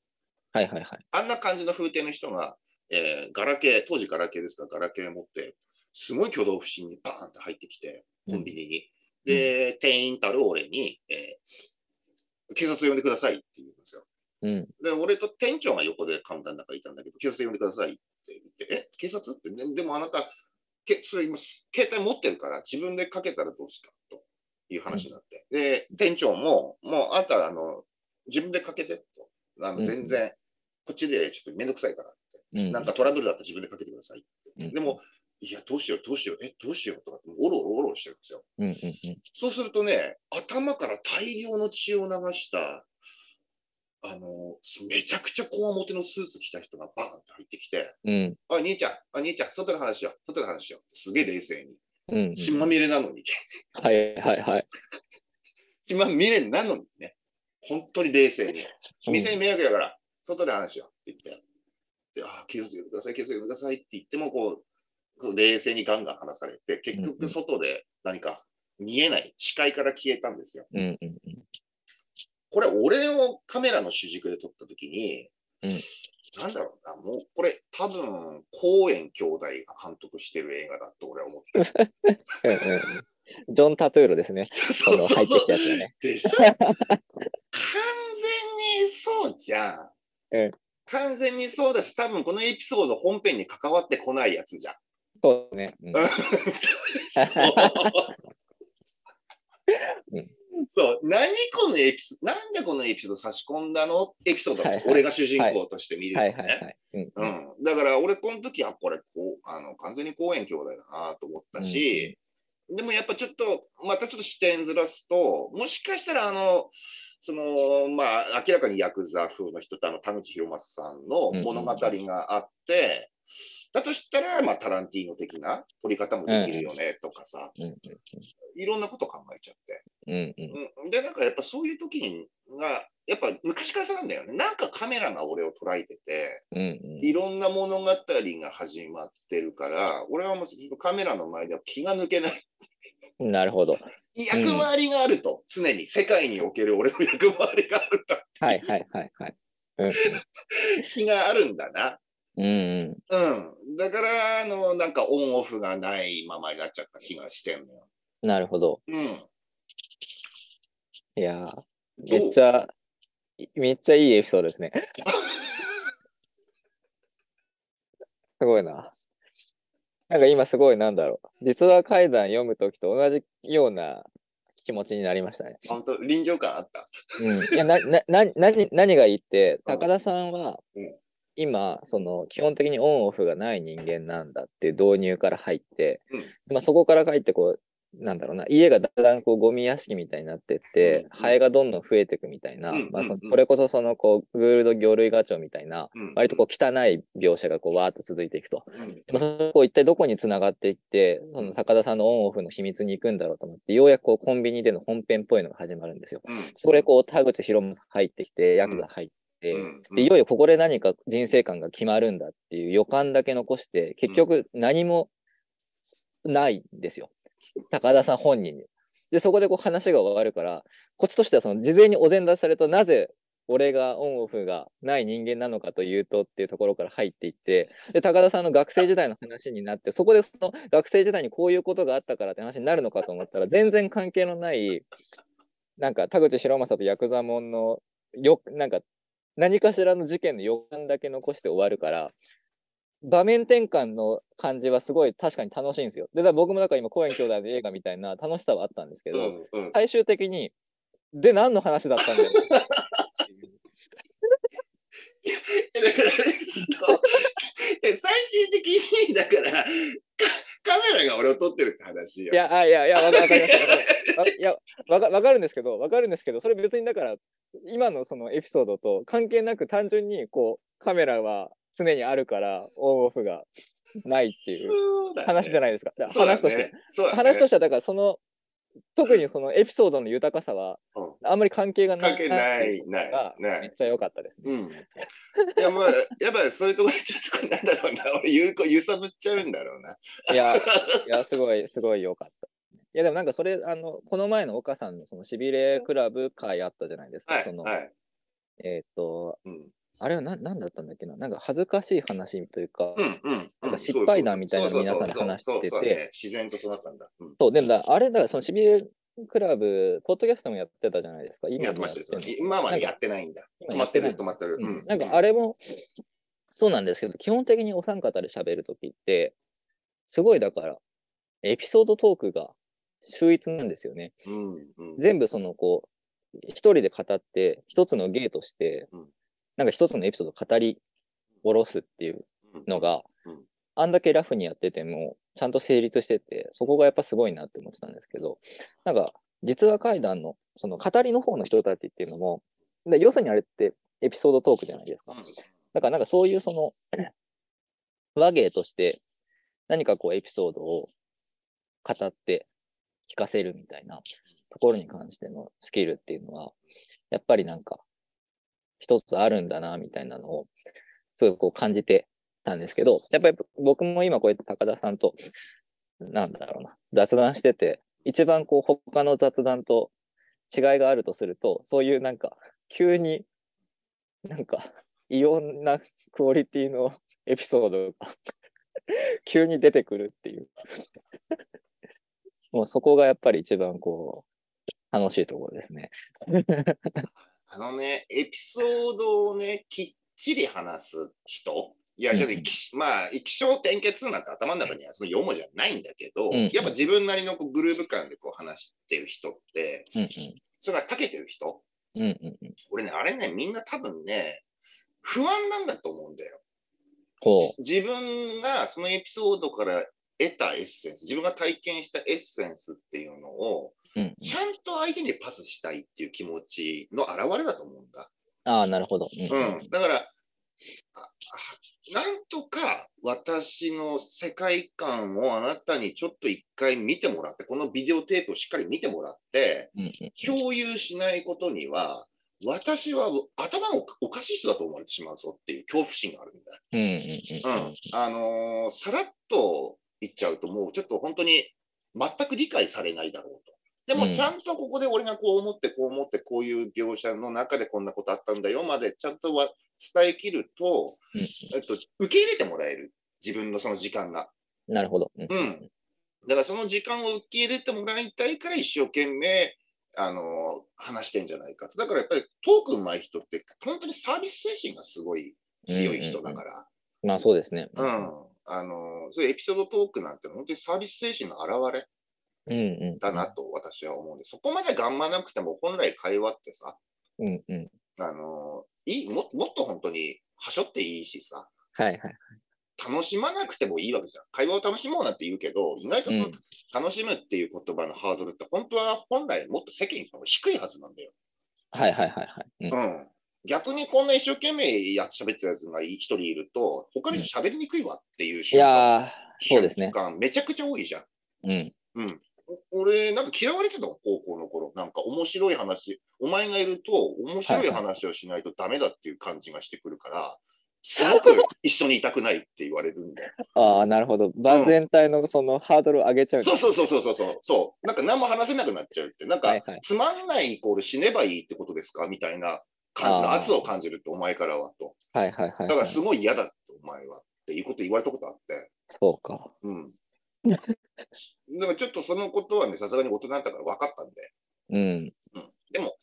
はいはいはい。あんな感じの風景の人が、えーガラケー、当時ガラケーですか？ら、ガラケー持って、すごい挙動不審にバーンって入ってきて、コンビニに。で、店員たる俺に、えー警察呼んでくださいって言うんですよ。うん。で、俺と店長が横でカウンターの中にいたんだけど、警察呼んでくださいって言って、え、警察？って、ででもあなた、けそれ今、携帯持ってるから自分でかけたらどうですか？という話になって。で、店長も、もうあなた、あの、自分でかけてと。あうんの全然、こっちでちょっとめんどくさいからって。うん。なんかトラブルだったら自分でかけてくださいって。うんでも、、いや、どうしよう、どうしよう、え、どうしようとかおろおろおろしてるんですよ。うんうんそうするとね、頭から大量の血を流した、あの、めちゃくちゃこわもてのスーツ着た人がバーンと入ってきて、うん。うん。あ、兄ちゃん、あ、兄ちゃん、外の話しよう、外の話しようすげえ冷静に。うんうん。血まみれなのに、はいはいはい。<laughs> 血まみれなのにね、本当に冷静に。うん店に迷惑やから、外で話しようって言って、で、あ、気をつけてください、気をつけてくださいって言っても、こう冷静にガンガン話されて、結うんうん局外で何か見えない、視界から消えたんですよ。うんうんこれ、俺をカメラの主軸で撮ったときに、うんなんだろうな、もうこれ、多分、コーエン兄弟が監督してる映画だと俺は思ってる。うんうんうん。ジョン・タトゥーロですね。そうそうそうね。でしょ？完全にそうじゃん。うん完全にそうだし、多分このエピソード本編に関わってこないやつじゃん。そうね。うん。<laughs> うん。そう。何このエピソード、なんでこのエピソード差し込んだの？エピソード、はいはい。俺が主人公として見るのね。だから俺この時はこれこう、あの、完全に公園兄弟だなと思ったし、でもやっぱちょっと、またちょっと視点ずらすと、もしかしたらあの、その、まあ、明らかにヤクザ風の人とあの、田口博正さんの物語があって、だとしたら、まあ、タランティーノ的な撮り方もできるよねとかさ、うんいろんなこと考えちゃって。うんうんうん、で、なんかやっぱそういう時にが、やっぱ昔からそうなんだよね。なんかカメラが俺を捉えてて、うんうんいろんな物語が始まってるから、俺はもうずっとカメラの前では気が抜けない。うん。なるほど。役回りがあると、常に世界における俺の役回りがあるんだ。はいはいはいはい。うん <laughs> 気があるんだな。うんうん。うん。だから、あの、なんかオンオフがないままになっちゃった気がしてんのよ。なるほど。うん。いやめっちゃ、めっちゃいいエピソードですね。<laughs> すごいな。なんか今すごいなんだろう。実話怪談読むときと同じような気持ちになりましたね。本当？臨場感あった？うん。いや、な、な、な、何、何がいいって、うん高田さんはうん、今、その、基本的にオンオフがない人間なんだっていう導入から入って、うん。まあそこから入ってこう、なんだろうな、家がだんだんこうゴミ屋敷みたいになってって、うん。ハエがどんどん増えていくみたいな、うん。まあそれこそそのこう、グールド魚類ガチョウみたいな、うん。割とこう汚い描写がこうわーっと続いていくと。うん。でもそれこう一体どこに繋がっていって、その坂田さんのオンオフの秘密に行くんだろうと思って、ようやくこうコンビニでの本編っぽいのが始まるんですよ。うん。そこでこう田口博正入ってきて、ヤクザ入って、うんでいよいよここで何か人生観が決まるんだっていう予感だけ残して、結局何もないんですよ。高田さん本人に。で、そこでこう話が終わるから、こっちとしてはその事前にお膳立てされたなぜ俺がオンオフがない人間なのかというとっていうところから入っていって、で、高田さんの学生時代の話になって、そこでその学生時代にこういうことがあったからって話になるのかと思ったら、全然関係のない、なんか田口博正とヤクザモンのよ、なんか何かしらの事件の予感だけ残して終わるから、場面転換の感じはすごい確かに楽しいんですよ。で、だ僕もだから今、公園兄弟の映画みたいな楽しさはあったんですけど、うんうん最終的に、で、何の話だったんだよ。だから、え最終的に、だから、かカメラが俺を撮ってるって話よ。いや、あいや、いや、わかわかりました。いやわか、わかるんですけど、わかるんですけど、それ別にだから、今のそのエピソードと関係なく単純に、こう、カメラは常にあるから、オンオフがないっていう話じゃないですか。だからそうだ話として。ね。ね話としては、だからその、特にそのエピソードの豊かさは、うんあんまり関係がない。関係ない、ないが、めない。っちゃ良かったですね。うん。いや、まあ、やっぱりそういうところでちょっと、なんだろうな、俺、ゆうこ揺さぶっちゃうんだろうな。いや、いや、すごい、すごい良かった。いや、でもなんかそれ、あの、この前の岡さんのそのしびれクラブ会あったじゃないですか。はい、その、はい。えーっと、うん。あれはな何だったんだっけななんか恥ずかしい話というか、うんうん。なんか失敗談みたいなの皆さんで話してて自然とそうなったんだ。うんそう、でもだあれだからそのしびれクラブ、ポッドキャストもやってたじゃないですか。今やってましたよもやってなんかやってないんだ。今止まってる、止まってる。うんうんなんかあれもそうなんですけど、基本的にお三方で喋るときって、すごいだから、エピソードトークが秀逸なんですよね。うんうん。全部そのこう、一人で語って、一つの芸としてうん、なんか一つのエピソードを語り下ろすっていうのがうん、あんだけラフにやってても、ちゃんと成立してて、そこがやっぱすごいなって思ってたんですけど、なんか、実話怪談の、その語りの方の人たちっていうのも、で要するにあれってエピソードトークじゃないですか。だからなんかそういうその、話芸として何かこうエピソードを語って聞かせるみたいなところに関してのスキルっていうのは、やっぱりなんか一つあるんだなみたいなのをすごいこう感じてたんですけど、やっぱり僕も今こうやって高田さんと、なんだろうな、雑談してて、一番こう他の雑談と違いがあるとすると、そういうなんか急になんか異様なクオリティのエピソードが <laughs> 急に出てくるっていう。もうそこがやっぱり一番こう、楽しいところですね。<laughs> あのね、エピソードをね、きっちり話す人、いや、うんちょっときまあ、気象転結なんて頭の中にはその4文字じゃないんだけど、うんやっぱ自分なりのこうグルーヴ感でこう話してる人って、うんそれが長けてる人、うん。うんうんうん。俺ね、あれね、みんな多分ね、不安なんだと思うんだよ。自分がそのエピソードから得たエッセンス、自分が体験したエッセンスっていうのを、うんうん、ちゃんと相手にパスしたいっていう気持ちの表れだと思うんだ。ああ、なるほど。うんうん。だから、なんとか私の世界観をあなたにちょっと一回見てもらって、このビデオテープをしっかり見てもらって、うんうん共有しないことには、私は頭がおかしい人だと思われてしまうぞっていう恐怖心があるんだよ。うんうんうんうん。あのーさらっと言っちゃうと、もうちょっと本当に全く理解されないだろうと。でも、うんちゃんとここで俺がこう思って、こう思って、こういう描写の中でこんなことあったんだよまで、ちゃんとは伝えきると、うんえっと、受け入れてもらえる。自分のその時間が。なるほど。うんうん。だからその時間を受け入れてもらいたいから一生懸命、あのー話してんじゃないかと。だからやっぱりトーク上手い人って、本当にサービス精神がすごい強い人だから。まあそうですね。うん。あの、そういうエピソードトークなんて本当にサービス精神の表れ。だなと私は思うんで、そこまで頑張らなくても本来会話ってさ、うんうん。あの、いいも、もっと本当にはしょっていいしさ、はいはい。楽しまなくてもいいわけじゃん。会話を楽しもうなんて言うけど、意外とその、うん楽しむっていう言葉のハードルって本当は本来もっと世間より低いはずなんだよ。はいはいはいはい。うんうん。逆にこんな一生懸命やって喋ってるやつが一人いると、他の人喋りにくいわっていうい瞬間、やー、そうですね。瞬間めちゃくちゃ多いじゃん。うん。うん。お俺、なんか嫌われてたの、高校の頃。なんか面白い話、お前がいると面白い話をしないとダメだっていう感じがしてくるから、すごく一緒にいたくないって言われるんだよ。<laughs> ああ、なるほど。場全体のそのハードルを上げちゃうんそうそうそうそうそうそう。そう。なんか何も話せなくなっちゃうって。なんか、はいはいつまんないイコール死ねばいいってことですか？みたいな感じの圧を感じるって、お前からはと。はいはいはい。だからすごい嫌だって、お前は。っていうこと言われたことあって。そうか。うん。だからちょっとそのことはね、さすがに大人だったから分かったんで。うん。うん、でも、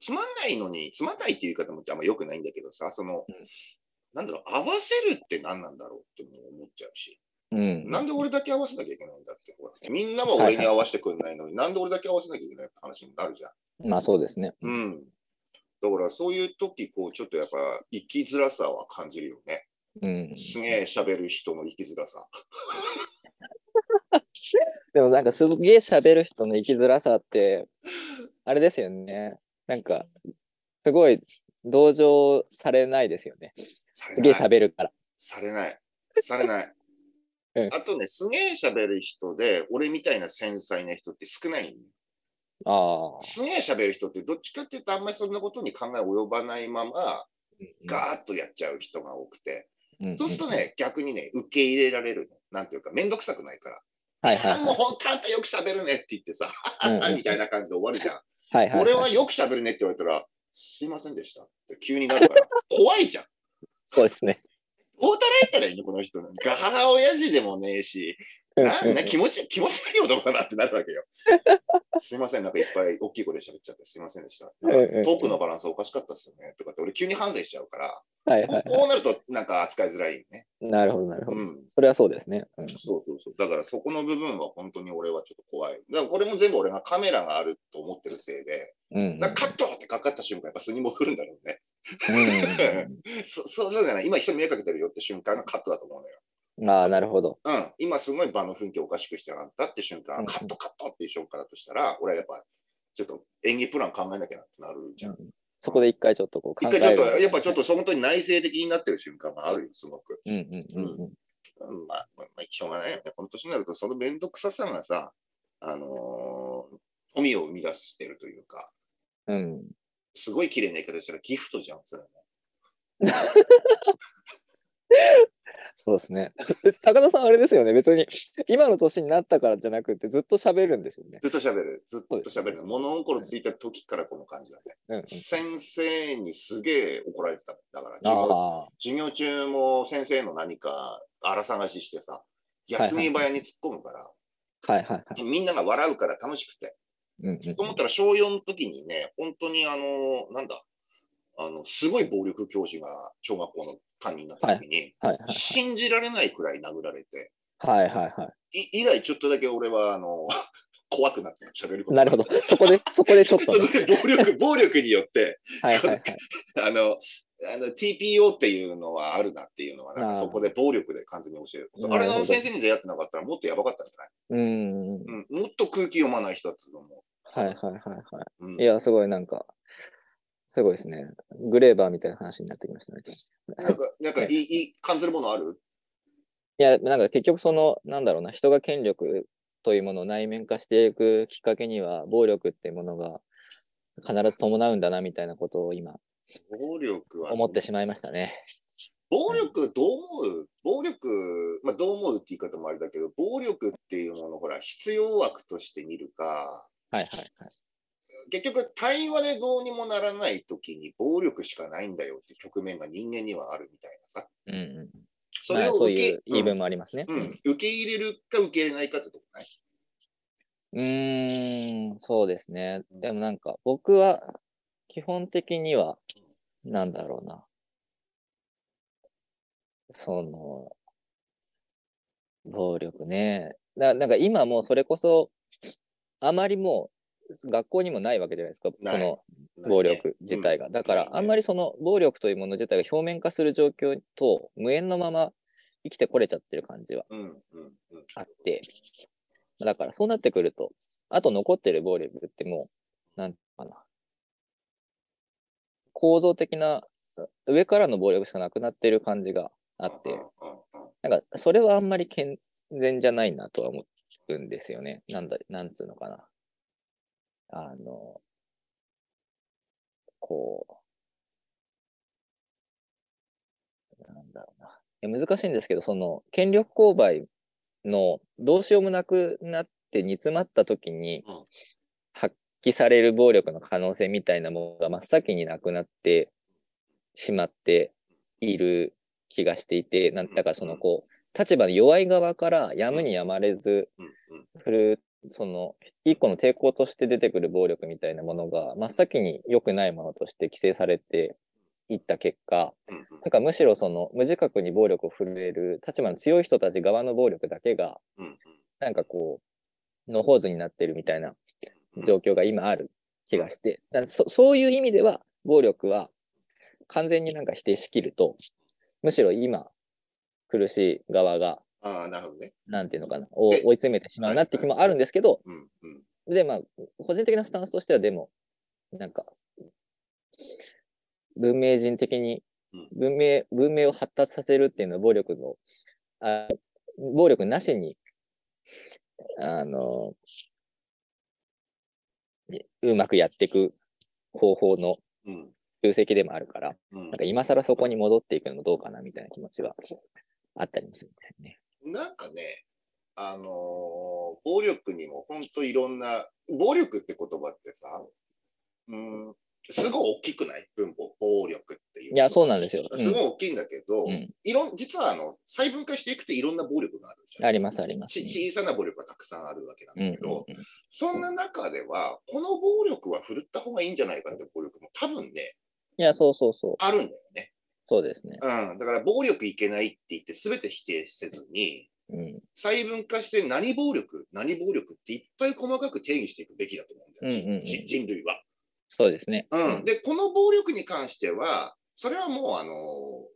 つまんないのに、つまんないっていう言い方もあんま良くないんだけどさ、その、うんなんだろう、合わせるって何なんだろうって思っちゃうし、うん。なんで俺だけ合わせなきゃいけないんだって、ほら、みんなも俺に合わせてくんないのに、なんで俺だけ合わせなきゃいけないって話になるじゃん。まあそうですね。うん。だからそういう時、こう、ちょっとやっぱ、生きづらさは感じるよね。うん。すげえ喋る人の生きづらさ。<laughs> でもなんかすげえ喋る人の生きづらさって、あれですよね。なんか、すごい同情されないですよね。すげえ。喋るから。されない。されない <laughs> うん。あとね、すげえ喋る人で、俺みたいな繊細な人って少ないのああ。すげえ喋る人ってどっちかっていうとあんまりそんなことに考え及ばないままガーッとやっちゃう人が多くて、うんそうすると、ね、逆にね、受け入れられるの。なんていうか、めんどくさくないから。はいはいあもう本当あんたよく喋るねって言ってさ、うんうんみたいな感じで終わるじゃん。はいはいはい。俺はよく喋るねって言われたら、すいませんでしたって急になるから、怖いじゃん。<laughs> そうですね。どう捉えたらいいのこの人。ガハハ親父でもねえし、なんな気持ち、気持ち悪い男だなってなるわけよ。<laughs> すいません、なんかいっぱい大きい声で喋っちゃってすいませんでした。なんかトークのバランスおかしかったですよね。とかって俺急に反省しちゃうから、はいはいはこうなるとなんか扱いづらいよね。い。なるほど、なるほど。うん。それはそうですね。うんそうそうそう。だからそこの部分は本当に俺はちょっと怖い。だからこれも全部俺がカメラがあると思ってるせいで、うんうんなんかカットってかかった瞬間やっぱ素に戻るんだろうね。うん <laughs> そそうそうじゃない。今人に迷惑かけてるよって瞬間がカットだと思うのよ。うんああ、なるほど。うん、今すごい場の雰囲気をおかしくしてあったって瞬間、うんカットカットっていう瞬間だとしたら、俺はやっぱちょっと演技プラン考えなきゃなってなるじゃん。うんそこで一回ちょっとこう考一回ちょっと、やっぱちょっと本当に内省的になってる瞬間があるよ、すごく。うんうんうんうん。うんまあ、まあ、しょうがないよね。この年になると、その面倒くささがさ、あのー富を生み出してるというか、うん。すごい綺麗な言い方したらギフトじゃん、それも。そうですね。<laughs> 高田さんあれですよね。別に今の年になったからじゃなくてずっと喋るんですよね。ずっと喋る、ずっと喋る。物心ついた時からこの感じだね。うんうん、先生にすげえ怒られてた。だから授業、ああ。授業中も先生の何か荒探ししてさ、やつに早に突っ込むから、はいはいはい。みんなが笑うから楽しくて。うんうんと思ったら小4の時にね、本当にあの、なんだ、あの、すごい暴力教師が小学校の担任になった時に、はい。はい信じられないくらい殴られて、はいはいはい。以来ちょっとだけ俺はあの、<laughs> 怖くなって喋ることなるほど。そこで、そこでちょっとそね、<laughs> こで暴力、暴力によって、はいはいはい。<laughs> あの、あの TPO っていうのはあるなっていうのは、なんかそこで暴力で完全に教える。あれの先生に出会ってなかったらもっとやばかったんじゃない？うんうん。うん、もっと空気読まない人だったと思はいはいはいはう。うんい。いや、すごいなんか、すごいですね。グレーバーみたいな話になってきましたね。なんか、なんかいい、いい感じるものある？いや、なんか結局その、なんだろうな、人が権力というものを内面化していくきっかけには、暴力っていうものが必ず伴うんだな、みたいなことを今、暴力は。思ってしまいましたね。暴力どう思う？暴力、まあどう思うって言い方もあれだけど、暴力っていうものをほら、必要枠として見るか、はいはいはい。結局対話でどうにもならない時に暴力しかないんだよって局面が人間にはあるみたいなさ。うんうん。それを受け,、いう言い分もありますね。うんうん受け入れるか受け入れないかってとこない？うーん、そうですね。でもなんか、僕は基本的には、なんだろうな。その、暴力ね。だなんか今もうそれこそ、あまりもう学校にもないわけじゃないですか、その暴力自体が。だから、あんまりその暴力というもの自体が表面化する状況と無縁のまま生きてこれちゃってる感じはあって、だからそうなってくると、あと残ってる暴力ってもう、なんかな、構造的な、上からの暴力しかなくなってる感じがあって、なんかそれはあんまり健全じゃないなとは思うんですよね。なんだ、なんつうのかな。あの、こう、なんだろうな。難しいんですけど、その、権力勾配のどうしようもなくなって煮詰まった時に揮される暴力の可能性みたいなものが真っ先になくなってしまっている気がしていて、なんだからそのこう、立場の弱い側からやむにやまれず振る、その一個の抵抗として出てくる暴力みたいなものが真っ先に良くないものとして規制されていった結果、なんかむしろその無自覚に暴力を振るえる立場の強い人たち側の暴力だけが、うん。なんかこう、のほうずになってるみたいなうん状況が今ある気がして、だからそそういう意味では暴力は完全になんか否定しきると、むしろ今苦しい側が、ああ、なるほどね。なんていうのかな、を追でい詰めてしまうなって気もあるんですけど、で、まあ、個人的なスタンスとしてはでも、なんか、文明人的にうん、文明、文明を発達させるっていうのは暴力の、あ暴力なしに、あの、うまくやっていく方法のうん集積でもあるから、うんなんか今更そこに戻っていくのもどうかなみたいな気持ちはあったりもするんですね。なんかね、あのー暴力にも本当いろんな、暴力って言葉ってさ、うん、すごい大きくない？文法、暴力っていう。いや、そうなんですよ。うんすごい大きいんだけど、うんいろん実はあの細分化していくといろんな暴力があるじゃん。あります、ありますち。小さな暴力がたくさんあるわけなんうんだけど、そんな中では、この暴力は振るった方がいいんじゃないかって暴力も多分ね、いや、そうそうそう。あるんだよね。そうですね。うん。だから暴力いけないって言って全て否定せずに、うん。細分化して何暴力、何暴力っていっぱい細かく定義していくべきだと思うんだよ、うんうんうん人人類は。そうですね。うん。で、この暴力に関しては、それはもう、あの、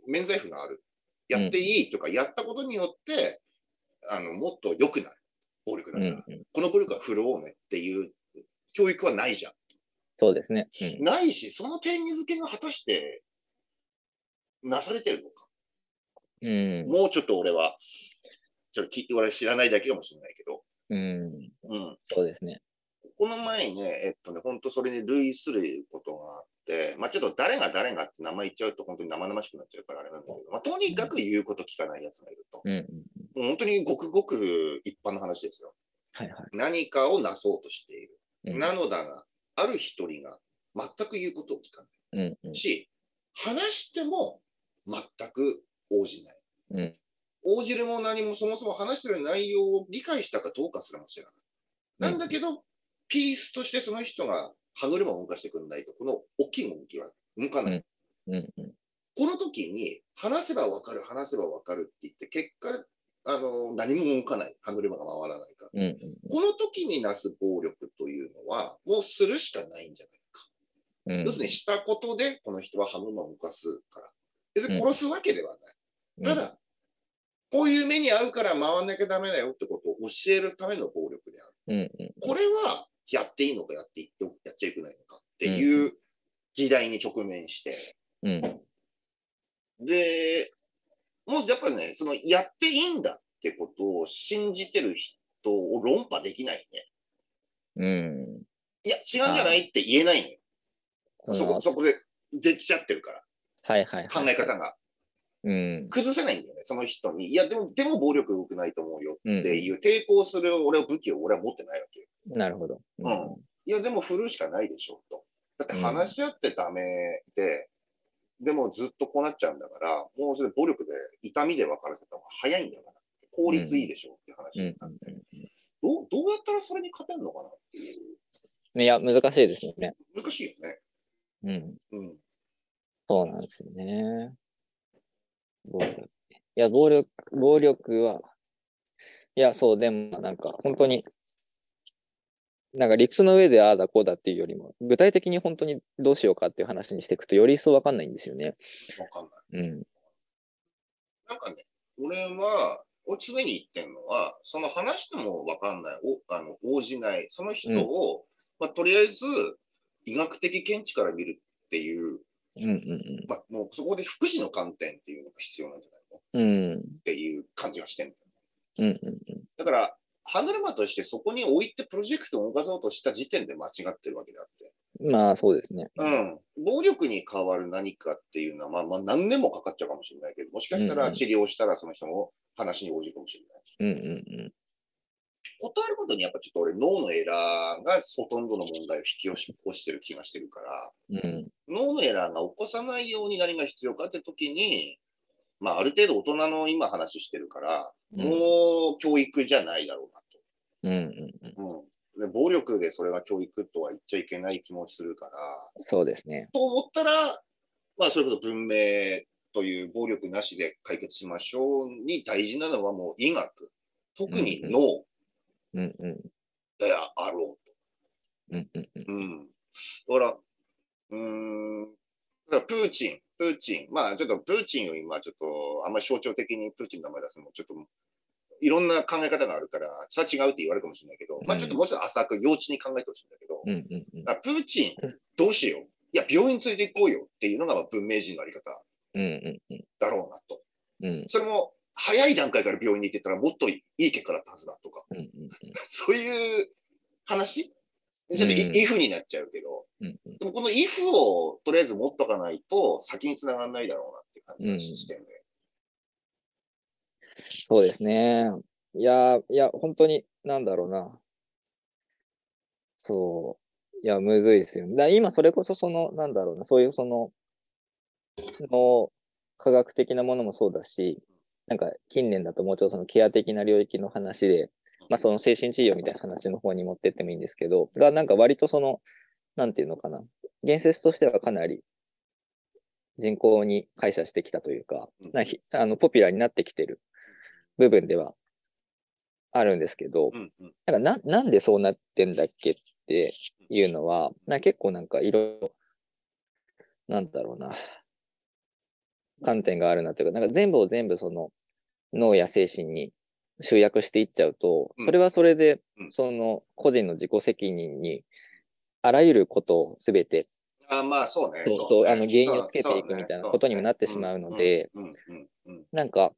免罪符がある。やっていいとか、やったことによって、あの、もっと良くなる。暴力だうんから。うん。この暴力は振ろうねっていう教育はないじゃん。そうですね。うんないし、その点に付けが果たして、なされてるのか。うん。もうちょっと俺は、ちょっと聞いて、俺は知らないだけかもしれないけど、うん。うん。そうですね。この前にね、えっとね、本当それに類することがあって、まあちょっと誰が誰がって名前言っちゃうと本当に生々しくなっちゃうからあれなんだけど、まあとにかく言うこと聞かない奴がいると。うんうん。もう本当にごくごく一般の話ですよ。はいはい。何かをなそうとしている。うんなのだが、ある一人が全く言うことを聞かない。うんうん。し、話しても全く応じない。うん。応じるも何もそもそも話してる内容を理解したかどうかすらも知らない。なんだけど、ピースとしてその人が歯車を動かしてくんないと、この大きい動きは動かない。うんうん。この時に、話せばわかる、話せばわかるって言って、結果、あの、何も動かない。歯車が回らないから。うんうん。この時になす暴力というのは、もうするしかないんじゃないか。うん。要するに、したことで、この人は歯車を動かすから。別に殺すわけではない。うんただ、こういう目に遭うから回んなきゃダメだよってことを教えるための暴力である。うんうん。これはやっていいのかやっていってやっちゃいけないのかっていう時代に直面して。うん。で、もうやっぱりね、そのやっていいんだってことを信じてる人を論破できないね。うん。いや、違うんじゃないって言えないのよ。そこ、そこでできちゃってるから、はいはいはい。考え方が。うん。崩せないんだよね、その人に。いや、でも、でも暴力良くないと思うようんっていう、抵抗する俺は武器を俺は持ってないわけよ。なるほど。うんいや、でも振るしかないでしょ、と。だって話し合ってダメで、でもずっとこうなっちゃうんだから、もうそれ暴力で、痛みで分からせた方が早いんだから、効率いいでしょって話うんになって、どうどうやったらそれに勝てるのかなっていう。うん。いや、難しいですよね。難しいよね。うん。うん。そうなんですよね。暴力。いや、暴力、暴力は、いや、そう、でも、なんか、本当に、なんか理屈の上でああだこうだっていうよりも、具体的に本当にどうしようかっていう話にしていくと、より一層わかんないんですよね。わかんない。うん。なんかね、俺は、俺常に言ってんのは、その話してもわかんない、おあの応じない、その人を、まあ、とりあえず医学的見地から見るっていう、うんうんまあ、もうそこで福祉の観点っていうのが必要なんじゃないの？うん。うん。っていう感じがしてんだよね。うんうんだから、歯車としてそこに置いてプロジェクトを動かそうとした時点で間違ってるわけであって。うん。まあ、そうですね。うん。暴力に変わる何かっていうのは、まあ、まあ、何年もかかっちゃうかもしれないけど、もしかしたうんうんら治療したらその人の話に応じるかもしれない。うんうんことあることにやっぱちょっと俺脳のエラーがほとんどの問題を引き起こしてる気がしてるから、うん。うん。脳のエラーが起こさないように何が必要かって時に、まあある程度大人の今話してるから、うんもう教育じゃないだろうんうんうん。うなと。うん。で暴力でそれが教育とは言っちゃいけない気もするから、そうですね。と思ったら、まあそれこそ文明という暴力なしで解決しましょうに大事なのはもう医学、特に脳うんうん。であろううんうんうん。うん。だから、うーん、だからプーチン、プーチン、まあちょっとプーチンを今ちょっとあんまり象徴的にプーチンの名前出すのもちょっといろんな考え方があるから、さあ違うって言われるかもしれないけど、まあちょっともうちょっと浅く幼稚に考えてほしいんだけど、うんうんうん。だからプーチン、どうしよう？いや、病院連れて行こうよっていうのがまあ文明人のあり方うんうんうん。だろうなと。うんそれも早い段階から病院に行ってたらもっといい結果だったはずだとか、うんうん <laughs> そういう話？ちょっとうんイイフになっちゃうけど、うんうん。でもこの if をとりあえず持っとかないと先に繋がらないだろうなって感じがしてるね。そうですね。いやー、いや、本当に、なんだろうな。そう。いや、むずいですよね。だ今、それこそ、その、なんだろうな、そういう、その、の科学的なものもそうだし、なんか近年だともうちょっとそのケア的な領域の話で、まあその精神治療みたいな話の方に持ってってもいいんですけど、がなんか割とその、なんていうのかな、言説としてはかなり人口に解釈してきたというか、なあのポピュラーになってきてる部分ではあるんですけど、なんかななんでそうなってんだっけっていうのは、な結構なんかいろいろ、なんだろうな、観点があるなというか、なんか全部を全部その脳や精神に集約していっちゃうと、それはそれで、その個人の自己責任に、あらゆることをすべて、あまあそうね。そうそう、あの原因をつけていくみたいなことにもなってしまうので、なんか、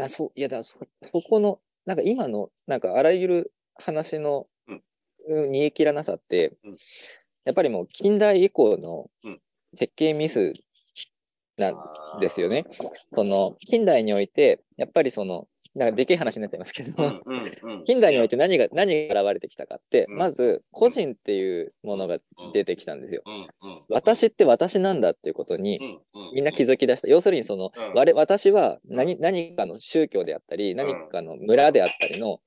あそういやだそ、そこの、なんか今の、なんかあらゆる話の煮え切らなさって、やっぱりもう近代以降の設計ミスなんですよね。その近代において、やっぱりその、なんかでけえ話になっちゃいますけど、近代において何が何が現れてきたかって、まず個人っていうものが出てきたんですよ。私って私なんだっていうことにみんな気づき出した。要するにその、我私は何何かの宗教であったり、何かの村であったりの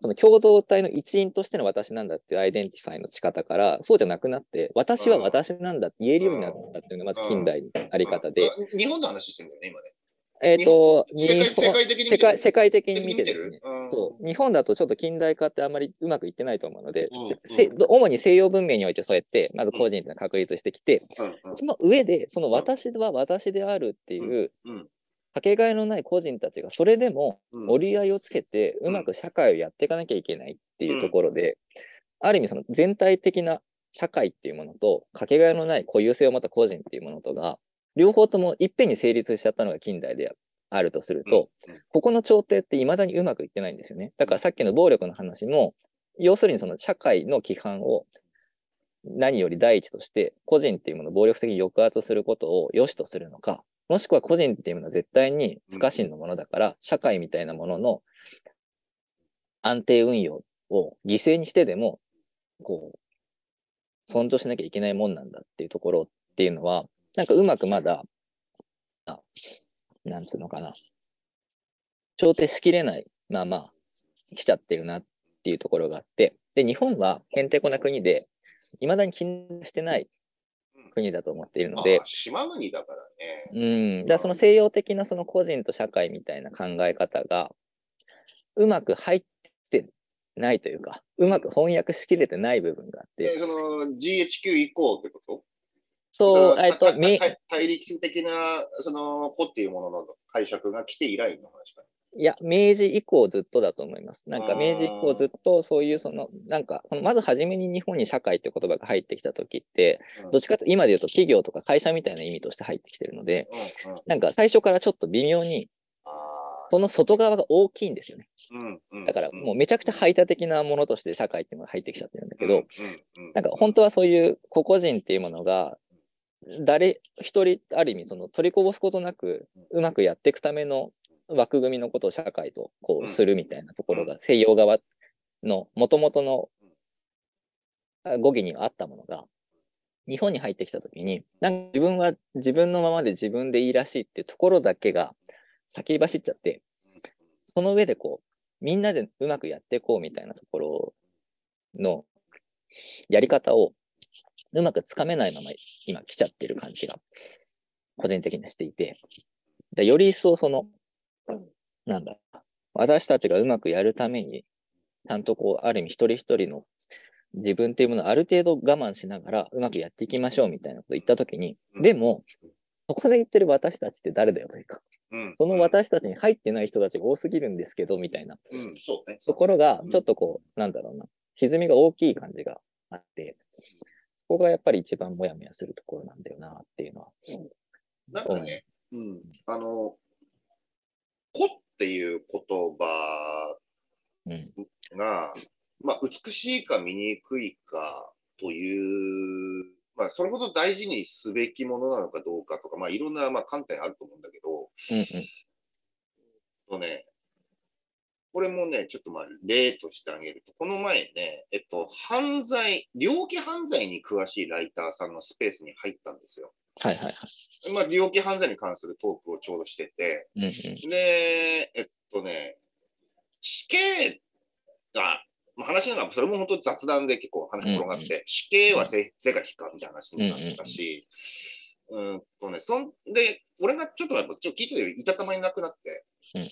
その共同体の一員としての私なんだっていうアイデンティファイの仕方から、そうじゃなくなって、私は私なんだって言えるようになったっていうのがまず近代のあり方で。日本の話してるんだよね、今ね。えっ、ー、と世界的に世界世界的に見てですね、そう。日本だとちょっと近代化ってあんまりうまくいってないと思うので、主に西洋文明においてそうやってまず個人が確立してきて、その上でその私は私であるっていうかけがえのない個人たちがそれでも折り合いをつけてうまく社会をやっていかなきゃいけないっていうところで、ある意味その全体的な社会っていうものとかけがえのない固有性を持った個人っていうものとが両方ともいっぺんに成立しちゃったのが近代であるとすると、ここの調停って未だにうまくいってないんですよね。だからさっきの暴力の話も要するにその社会の規範を何より第一として個人っていうものを暴力的に抑圧することを良しとするのかもしくは個人っていうのは絶対に不可侵のものだから、社会みたいなものの安定運用を犠牲にしてでも、こう、尊重しなきゃいけないもんなんだっていうところっていうのは、なんかうまくまだ、あなんつうのかな、調停しきれないまあまあ来ちゃってるなっていうところがあって、で、日本はへんてこな国で、いまだに禁してない国だと思っているので。島国だからね。うん。だその西洋的なその個人と社会みたいな考え方が、うまく入ってないというか、うまく翻訳しきれてない部分があって。その GHQ 以降ってこと？そう、えっと、大陸的なその子っていうものの解釈が来て以来の話かいや、明治以降ずっとだと思います。なんか明治以降ずっとそういうその、なんかそのまず初めに日本に社会って言葉が入ってきた時って、どっちかと今で言うと企業とか会社みたいな意味として入ってきてるので、なんか最初からちょっと微妙に、この外側が大きいんですよね。だからもうめちゃくちゃ排他的なものとして社会っていうのが入ってきちゃってるんだけど、なんか本当はそういう個々人っていうものが、誰一人ある意味その取りこぼすことなくうまくやっていくための枠組みのことを社会とこうするみたいなところが西洋側のもともとの語義にはあったものが日本に入ってきた時になんか自分は自分のままで自分でいいらしいっていうところだけが先走っちゃってその上でこうみんなでうまくやっていこうみたいなところのやり方をうまくつかめないまま今来ちゃってる感じが個人的にはしていて。より一層そのなんだ、私たちがうまくやるために、ちゃんとこう、ある意味一人一人の自分っていうものをある程度我慢しながらうまくやっていきましょうみたいなこと言ったときに、でも、そこで言ってる私たちって誰だよというか、その私たちに入ってない人たちが多すぎるんですけど、みたいな、ところが、ちょっとこう、なんだろうな、歪みが大きい感じがあって、ここがやっぱり一番もやもやするところなんだよなっていうのは。なんかね、う。ん、あの、子っていう言葉が、まあ、美しいか醜いかという、まあ、それほど大事にすべきものなのかどうかとか、まあ、いろんなまあ観点あると思うんだけど、うんうん、とね、これもね、ちょっとまあ例としてあげると、この前ね、えっと、犯罪、猟奇犯罪に詳しいライターさんのスペースに入ったんですよ。はいはいはい。まあ、猟奇犯罪に関するトークをちょうどしてて、うんうん。で、えっとね、死刑が、まあ、話のが、それも本当雑談で結構話転がって、うん死刑は是是が非かみたいな話になったし、うーんとね、そんで、俺がちょっとやっぱちょっと聞いてていたたまになくなって、うん。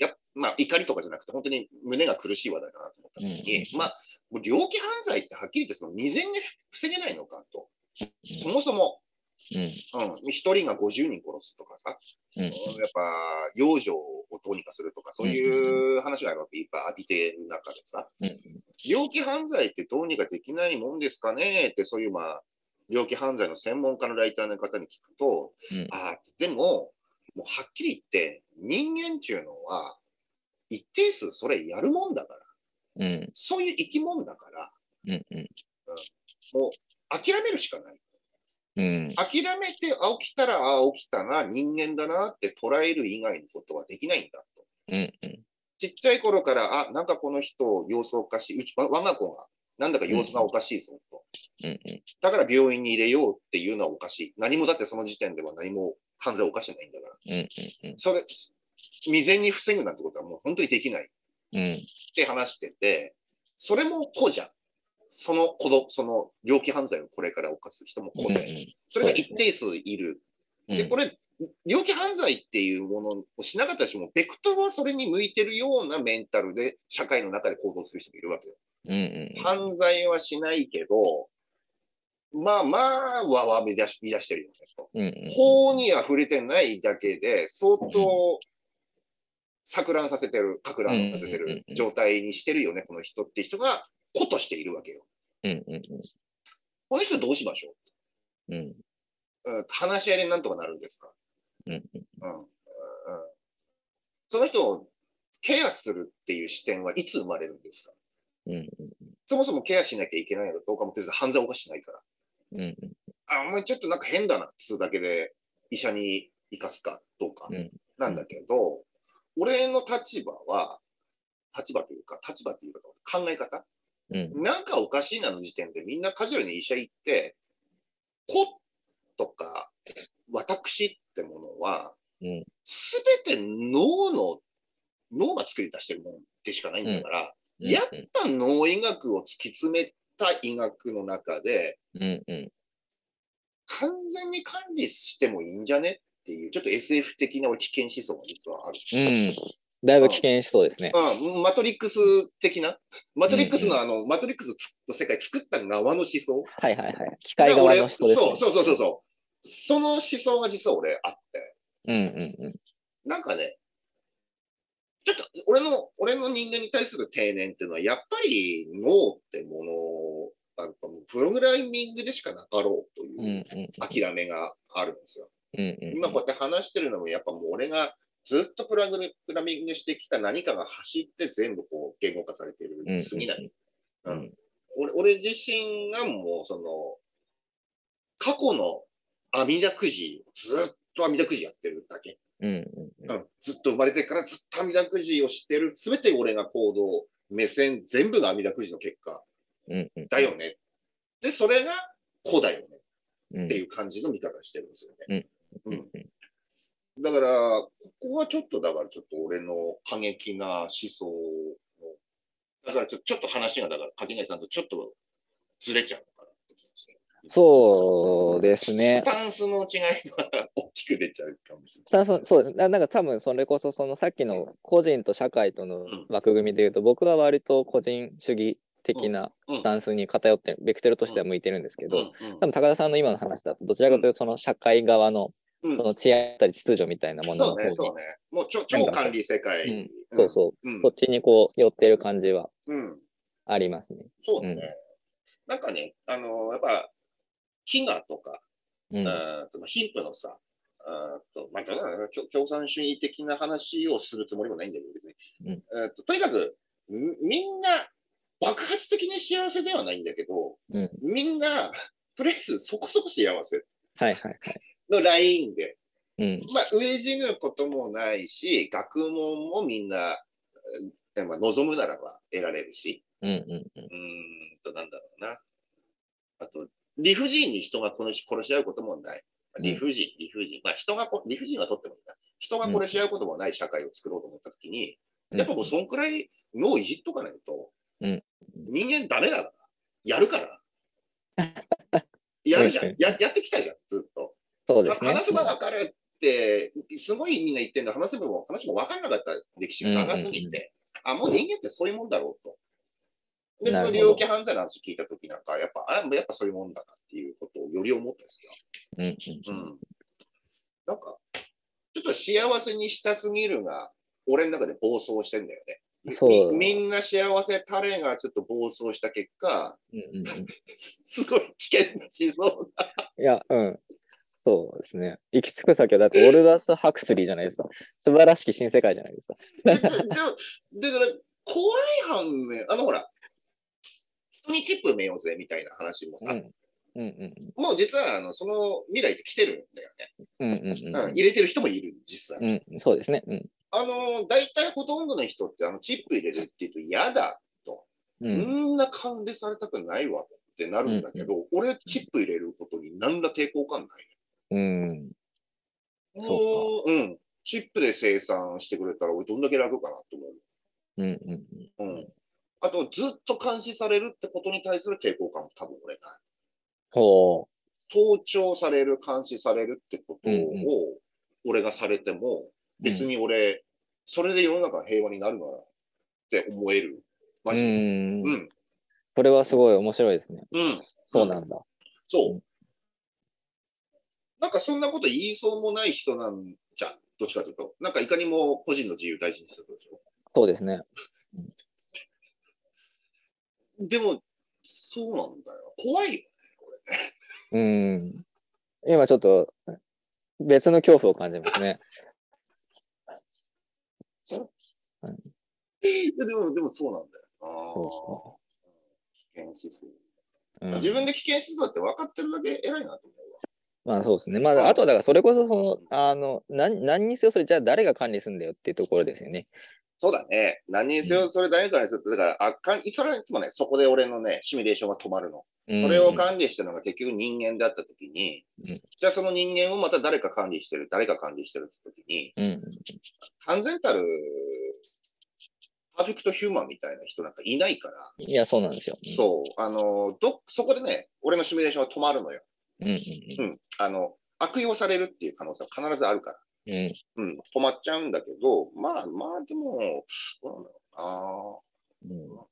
やっまあ怒りとかじゃなくて、本当に胸が苦しい話題だなと思った時に、うんまあ、もう猟奇犯罪ってはっきり言ってその未然に防げないのかと、うん。そもそも、うん。うん、一人が50人殺すとかさ、うん。やっぱ養生をどうにかするとか、そういう話がいっぱい浴びてる中でさ、うん猟奇犯罪ってどうにかできないもんですかねって、そういうまあ、猟奇犯罪の専門家のライターの方に聞くと、うん。ああ、でも、もうはっきり言って、人間っていうのは、一定数それやるもんだから、うん。そういう生き物だから、うん。うん。もう諦めるしかない。うん諦めて、あ、起きたら、あ、起きたな、人間だなって捉える以外のことはできないんだと。うんうんちっちゃい頃から、あ、なんかこの人、様子おかしい。うち、わ我が子が、なんだか様子がおかしいぞと。うんうんだから病院に入れようっていうのはおかしい。何もだってその時点では何も犯罪を犯してないんだから。うんうんそれ、未然に防ぐなんてことはもう本当にできないっうんて話してて、それも子じゃん。その子ど、その猟奇犯罪をこれから犯す人も子うんで、それが一定数いる。うんで、これ、猟奇犯罪っていうものをしなかった人も、ベクトルはそれに向いてるようなメンタルで社会の中で行動する人もいるわけよ。うんうん。犯罪はしないけど、まあまあ、わわ見出し、見出してるよねと。うんうん。法には触れてないだけで、相当、錯乱させてる、か乱させてうんうんうんうんる状態にしてるよね、この人って人が、子としているわけよ。うんうんこの人どうしましょう？んう、うん、話し合いでなんとかなるんですか？うんうん。うん。その人をケアするっていう視点はいつ生まれるんですか？うんそもそもケアしなきゃいけないのかどうかも別に犯罪を犯してないから。うんあ、お前ちょっとなんか変だなっつうだけで医者に行かすかどうかうんなんだけど、俺の立場は、立場というか、立場というか考え方うん。なんかおかしいなの時点でみんなカジュアルに医者行って、子とか私ってものは、うん。すべて脳の、脳が作り出してるものでしかないんだから、やっぱ脳医学を突き詰めた医学の中で、うんうん。完全に管理してもいいんじゃねっていう、ちょっと SF 的な危険思想が実はある。うんだいぶ危険しそうですね。うん、マトリックス的な、マトリックスのあの、マトリックスの世界作った側の思想？はいはいはい。機械側の人ですね。そうそうそうそうそう。その思想が実は俺あって、うんうんうん。なんかね、ちょっと俺の、俺の人間に対する定年っていうのは、やっぱり脳ってものを、あのプログラミングでしかなかろうとうんいううん諦めがあるんですよ。うんうん。今こうやって話してるのも、やっぱもう俺がずっとプログラミングしてきた何かが走って全部こう言語化されてるに過ぎない。うんうん。俺俺自身がもうその、過去の阿弥陀くじ、ずっと阿弥陀くじやってるだけ。うんうんうん、ずっと生まれてからずっと阿弥陀くじを知ってる、すべて俺が行動、目線、全部が阿弥陀くじの結果。うんうん。だよね。で、それが子だよね。うん。っていう感じの見方してるんですよね。うん。うんだから、ここはちょっと、だからちょっと俺の過激な思想の、だからちょちょっと話が、だから柿内さんとちょっとずれちゃうのかなって気がしてそうですねス。タンスの違いが大きく出ちゃうかもしれさない。そそうです。ななんか多分それこそそのさっきの個人と社会との枠組みで言うと、僕は割と個人主義的なうんスタンスに偏って、ベクトルとしては向いてるんですけど、うん多分高田さんの今の話だと、どちらかというとその社会側のうんその治安たり秩序みたいなもののそうね、そうね。もう超超管理世界。うんそうそう、うん。そっちにこう寄ってる感じはうん。ありますね。そうね。うんなんかね、あのやっぱ、飢餓とか、うん。貧富のさ、と共共産主義的な話をするつもりもないんだけど、別に。うんえーととにかく、みみんな爆発的に幸せではないんだけど、うん。みんな、<laughs> とりあえずそこそこ幸せはいはいはい。のラインで、うん。まあ、飢え死ぬこともないし、学問もみんな、えまあ、望むならば得られるし、うんうんうーんと、なんだろうな。あと、理不尽に人が殺し殺し合うこともない。理不尽、理不尽。まあ、人がこ、理不尽はとってもいいな。人が殺し合うこともない社会を作ろうと思ったときに、うん。やっぱもうそんくらい脳いじっとかないと、うん人間ダメだから。やるから。<laughs> やるじゃん。ややってきたじゃん、ずっと。そうですね。話せば分かるって、すごいみんな言ってんだ。話せばも、話も分からなかった歴史が長すぎて、あ、もう人間ってそういうもんだろうと。で、その猟奇犯罪の話聞いたときなんか、やっぱ、あ、やっぱそういうもんだなっていうことをより思ったんですよ。うんうんうん。なんか、ちょっと幸せにしたすぎるが、俺の中で暴走してんだよね。みそうみんな幸せタレがちょっと暴走した結果、うんうんうん <laughs> すごい危険な思想が。いや、うん。そうですね。行き着く先は、だってオルダス・ハクスリーじゃないですか。素晴らしき新世界じゃないですか。でもだから、怖い反面、あのほら、人にチップ埋めようぜみたいな話もさ、うんうんうんもう実はあのその未来って来てるんだよね、うんうんうんうん入れてる人もいる、実際。うんうんそうですね。うんあの、大体ほとんどの人ってあのチップ入れるって言うと嫌だと。うんみんな管理されたくないわってなるんだけど、俺チップ入れることに何ら抵抗感ない。うんもそううん。チップで生産してくれたら俺どんだけ楽かなと思う。うんうんうん。あと、ずっと監視されるってことに対する抵抗感も多分俺ない。ほ盗聴される、監視されるってことうんうんを俺がされても、別に俺、それで世の中が平和になるならって思える。マジう。ん。それはすごい面白いですね。うん。そうなんだ。そうう。なんかそんなこと言いそうもない人なんじゃん。どっちかというと。なんかいかにも個人の自由大事にするでしょ。そうですね。でも、そうなんだよ。怖いよ。うん。今ちょっと別の恐怖を感じますね。<laughs> いやでも、でもそうなんだよ。あそあ。危険思想。うん自分で危険思想って分かってるだけ偉いなと思うわ。まあそうですね。まあ、あとはだからそれこそその、あの、何何にせよそれじゃあ誰が管理するんだよっていうところですよね。そうだね。何にせよ、それ誰かにすると、だから、あかん、それはいつもね、そこで俺のね、シミュレーションが止まるの。それを管理してるのが結局人間だったときに、うんじゃあその人間をまた誰か管理してる、誰か管理してるってときに、うん。うん。完全たるパーフェクトヒューマンみたいな人なんかいないから、いや、そうなんですよ。そう、あの、ど、そこでね、俺のシミュレーションが止まるのよ。うん。うんうん。あの、悪用されるっていう可能性は必ずあるから。うん。うん。うん、止まっちゃうんだけど、まあまあ、でも、どうなんだろうんう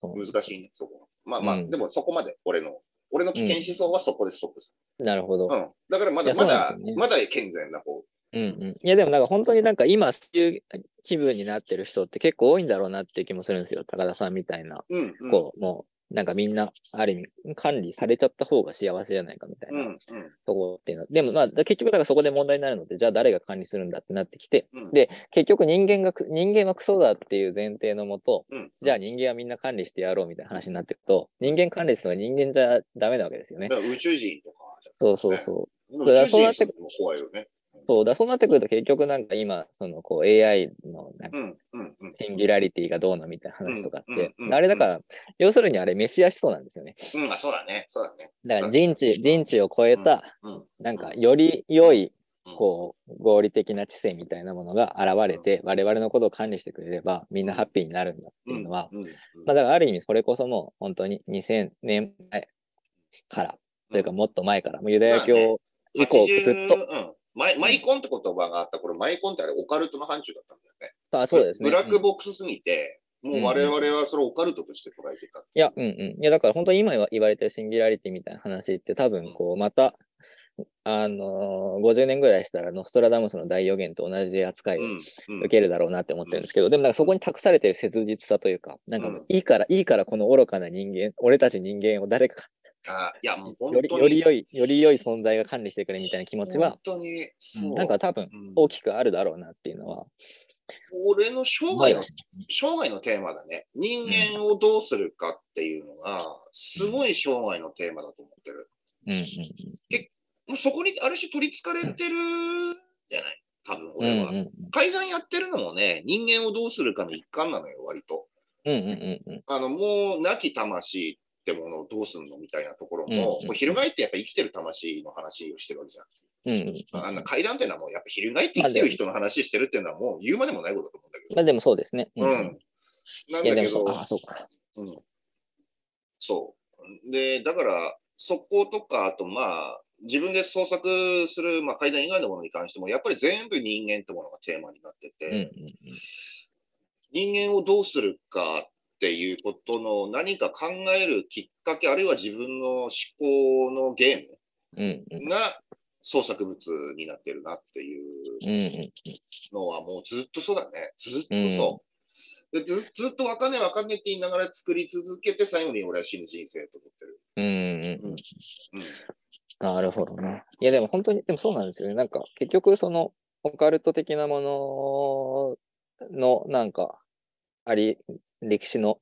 そうな。難しいね、そこは。まあまあ、うんでもそこまで、俺の、俺の危険思想はそこでストップすなるほど。る。うん。だからまだ、まだ、まだ健全な方。うんうん。いや、でもなんか本当になんか今、そういう気分になってる人って結構多いんだろうなっていう気もするんですよ。高田さんみたいな。うん、うん。こう、もう、なんかみんな、ある意味、管理されちゃった方が幸せじゃないかみたいなうん、うん。ところっていうのは。でもまあ、だ結局だからそこで問題になるので、じゃあ誰が管理するんだってなってきて、うんで、結局人間がく、人間はクソだっていう前提のもと、うん。じゃあ人間はみんな管理してやろうみたいな話になっていくと、人間管理するのは人間じゃダメなわけですよね。宇宙人とかそうそうそう。宇宙人も怖いよね。そうだ、そうなってくると結局なんか今、そのこう AI のなんか。シンギュラリティがどうのみたいな話とかって、あれだから、要するにあれメシア思想なんですよね。うん、あ、そうだね、そうだね。だから人知、人知を超えた、うん、なんかより良いうん、こう、合理的な知性みたいなものが現れて、我々のことを管理してくれれば、みんなハッピーになるんだっていうのは、まあだからある意味それこそもう本当に2000年前から、というかもっと前から、もうユダヤ教以降ずっ80と、うん。マイマイコンって言葉があった頃、マイコンってあれオカルトの範疇だったんだよね。あそうですね。ブラックうんボックスすぎて、もう我々はそれをオカルトとして捉えてた。いや、うんうん。いや、だから本当に今言われてるシンギュラリティみたいな話って多分、こう、また、あのー、50年ぐらいしたらノストラダムスの大予言と同じ扱いをうんうん受けるだろうなって思ってるんですけど、でもなんかそこに託されてる切実さというか、なんかもううんいいから、いいからこの愚かな人間、俺たち人間を誰かあいや、もう本より当に。より良い、より良い存在が管理してくれみたいな気持ちは本、当に、そう。なんか多分うん大きくあるだろうなっていうのは、俺の生涯の生涯のテーマだね。人間をどうするかっていうのが、すごい生涯のテーマだと思ってる。うんうんもうそこにある種取り憑かれてるじゃない？多分うん俺は。うん階段やってるのもね、人間をどうするかの一環なのよ、割と。うんうんうんうんあの、もう、亡き魂ってものをどうすんのみたいなところも、うんうんもう翻ってやっぱ生きてる魂の話をしてるわけじゃん。うんうんあんな階段っていうのはもうやっぱ翻って生きてる人の話してるっていうのはもう言うまでもないことだと思うんだけど。まあでもそうですね。うん。なんいやだけど、あ、そうか。うん、そう。で、だから、速攻とか、あとまあ、自分で創作する、まあ、階段以外のものに関しても、やっぱり全部人間ってものがテーマになってて、うんうん人間をどうするかっていうことの何か考えるきっかけ、あるいは自分の思考のゲームが創作物になってるなっていうのはもうずっとそうだね。ずっとそう。でずずっとわかんねえわかんねえって言いながら作り続けて最後に俺は死ぬ人生と思ってる。うんうんなるほどね。いやでも本当に、でもそうなんですよね。なんか結局そのオカルト的なもののなんかあり、歴史の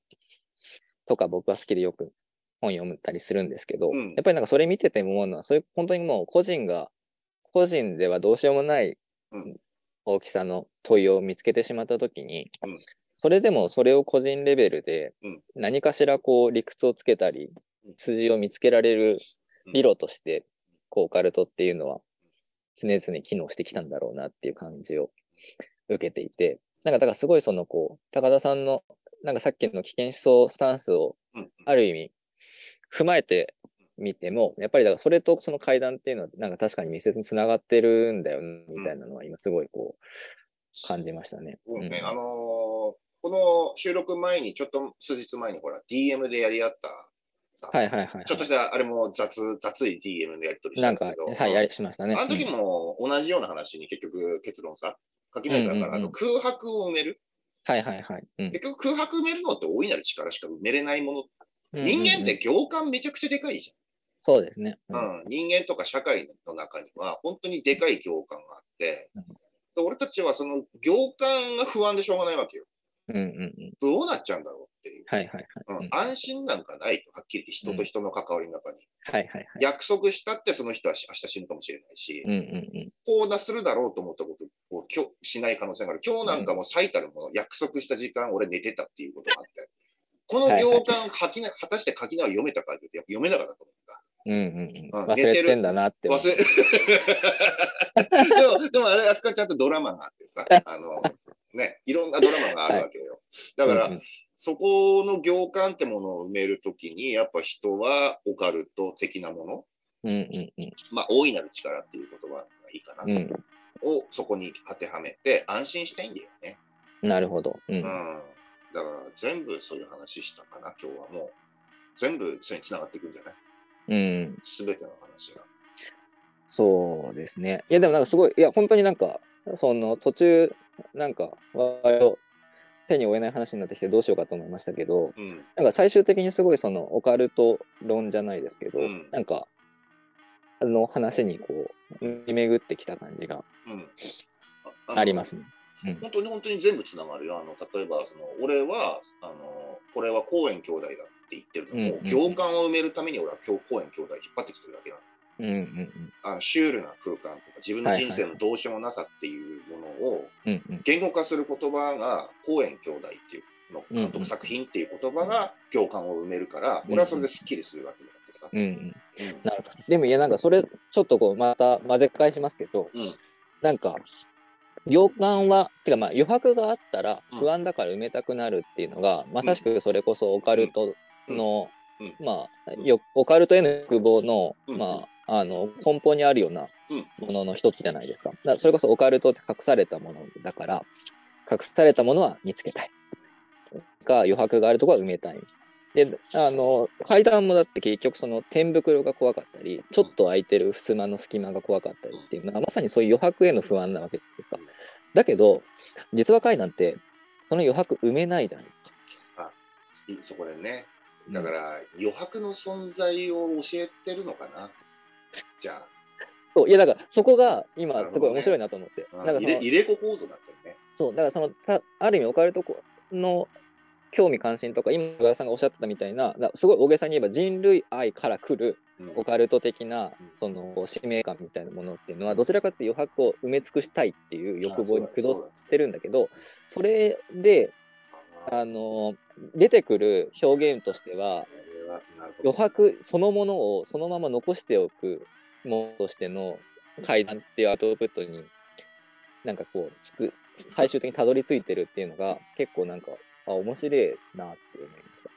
とか僕は好きでよく本読むたりするんですけど、うん。やっぱりなんかそれ見てて思うのは、そういう本当にもう個人が、個人ではどうしようもないうん。大きさの問いを見つけてしまったときに、うん。それでもそれを個人レベルでうん。何かしらこう理屈をつけたりうん、筋を見つけられるうん。理路として、こうオカルトっていうのは常々機能してきたんだろうなっていう感じを受けていて、なんかだからすごいそのこう、高田さんのなんかさっきの危険思想スタンスをうんある意味踏まえてみても、やっぱりだからそれとその階段っていうのはなんか確かに密接につながってるんだよねみたいなのは今すごいこう感じましたね。ね、うんあのーこの収録前に、ちょっと数日前にほら、DM でやり合ったさ、はいはいはいはい。ちょっとしたあれも雑、雑い DM でやり取りしなんかたんだけど、、はい、やりしましたね。あの時うんも同じような話に結局結論さ、垣内さんから、あの空白を埋める。はいはいはい。うん結局空白埋めるのって大いなる力しか埋めれないもの。うん人間っうんうんて行間めちゃくちゃでかいじそうですね。ゃん。うん、人間とか社会の中には本当にでかい行間があってうん、で俺たちはその行間が不安でしょうがないわけよ。うんうんうん。どうなっちゃうんだろうっていう。はいはいはい。うんうん安心なんかないと、はっきり言って人と人の関わりの中に。はいはいはい。約束したってその人は明日死ぬかもしれないし、うんうんうん。こうなするだろうと思ったことを今日しない可能性がある。今日なんかも最たるもの、約束した時間俺寝てたっていうことがあって、この行間、書きな果たして書きなは読めたかって言って読めなかったと思うんだ。うんうんうん。うん忘れてんだなって。忘れ <laughs> でも、でもあれ、あそこはちゃんとドラマがあってさ、あの、ね、いろんなドラマがあるわけよ。だから、うんうんそこの行間ってものを埋めるときに、やっぱ人はオカルト的なもの、うんうんうん。まあ、大いなる力っていう言葉がいいかな、うん。をそこに当てはめて安心したいんだよね。なるほど。うんうん。。だから全部そういう話したかな、今日はもう。全部それにつながっていくんじゃない？うん。すべての話が。そうですね。いや、でもなんかすごい、いや、本当になんか、その途中、なんか、割と手に負えない話になってきてどうしようかと思いましたけど、うん。なんか最終的にすごいそのオカルト論じゃないですけど、うんなんか、あの話にこう、巡ってきた感じがうん。ありますね。本当に本当に全部つながるよ。あの例えばその、俺はあの、これは公園兄弟だって言ってるのも、うんうんうん行間を埋めるために俺は今日公園兄弟引っ張ってきてるだけなの。うんうんあのシュールな空間とか、自分の人生のどうしようもなさっていうものをうん。うんうん。言語化する言葉が、公園兄弟っていうの監督作品っていう言葉が行間を埋めるから、うん俺はそれですっきりするわけってさ。うんうん。うんなるほど。でもいや、なんかそれ、ちょっとこう、また混ぜ返しますけど、うんなんか、行間は、てかまあ余白があったらうん不安だから埋めたくなるっていうのが、まさしくそれこそオカルトの、うんうんまあよ、オカルトへの欲望の、うんまあ、あの根本にあるようなうんものの一つじゃないですか。だそれこそオカルトって隠されたものだから、隠されたものは見つけたい。が余白があるところは埋めたい。で、あの、階段もだって結局その天袋が怖かったり、ちょっと空いてる襖の隙間が怖かったりっていうのは、まさにそういう余白への不安なわけですか。だけど、実は階段って、その余白埋めないじゃないですか。いそこでね。だから、余白の存在を教えてるのかな。<laughs> じゃあ、そういや、だからそこがな今すごい面白いなと思って。うん。だか入れ入れ子構造だったよね。そう、だからその、たある意味オカルトの興味関心とか、今、小田さんがおっしゃってたみたいな、だすごい大げさに言えば人類愛から来るうん。オカルト的なうん。その使命感みたいなものっていうのはどちらかというと余白を埋め尽くしたいっていう欲望に駆動してるんだけどそれでああの出てくる表現としては余白そのものをそのまま残しておくものとしての階段っていうアウトプットになんかこうつく最終的にたどり着いてるっていうのが結構なんかあ面白いなって思いました。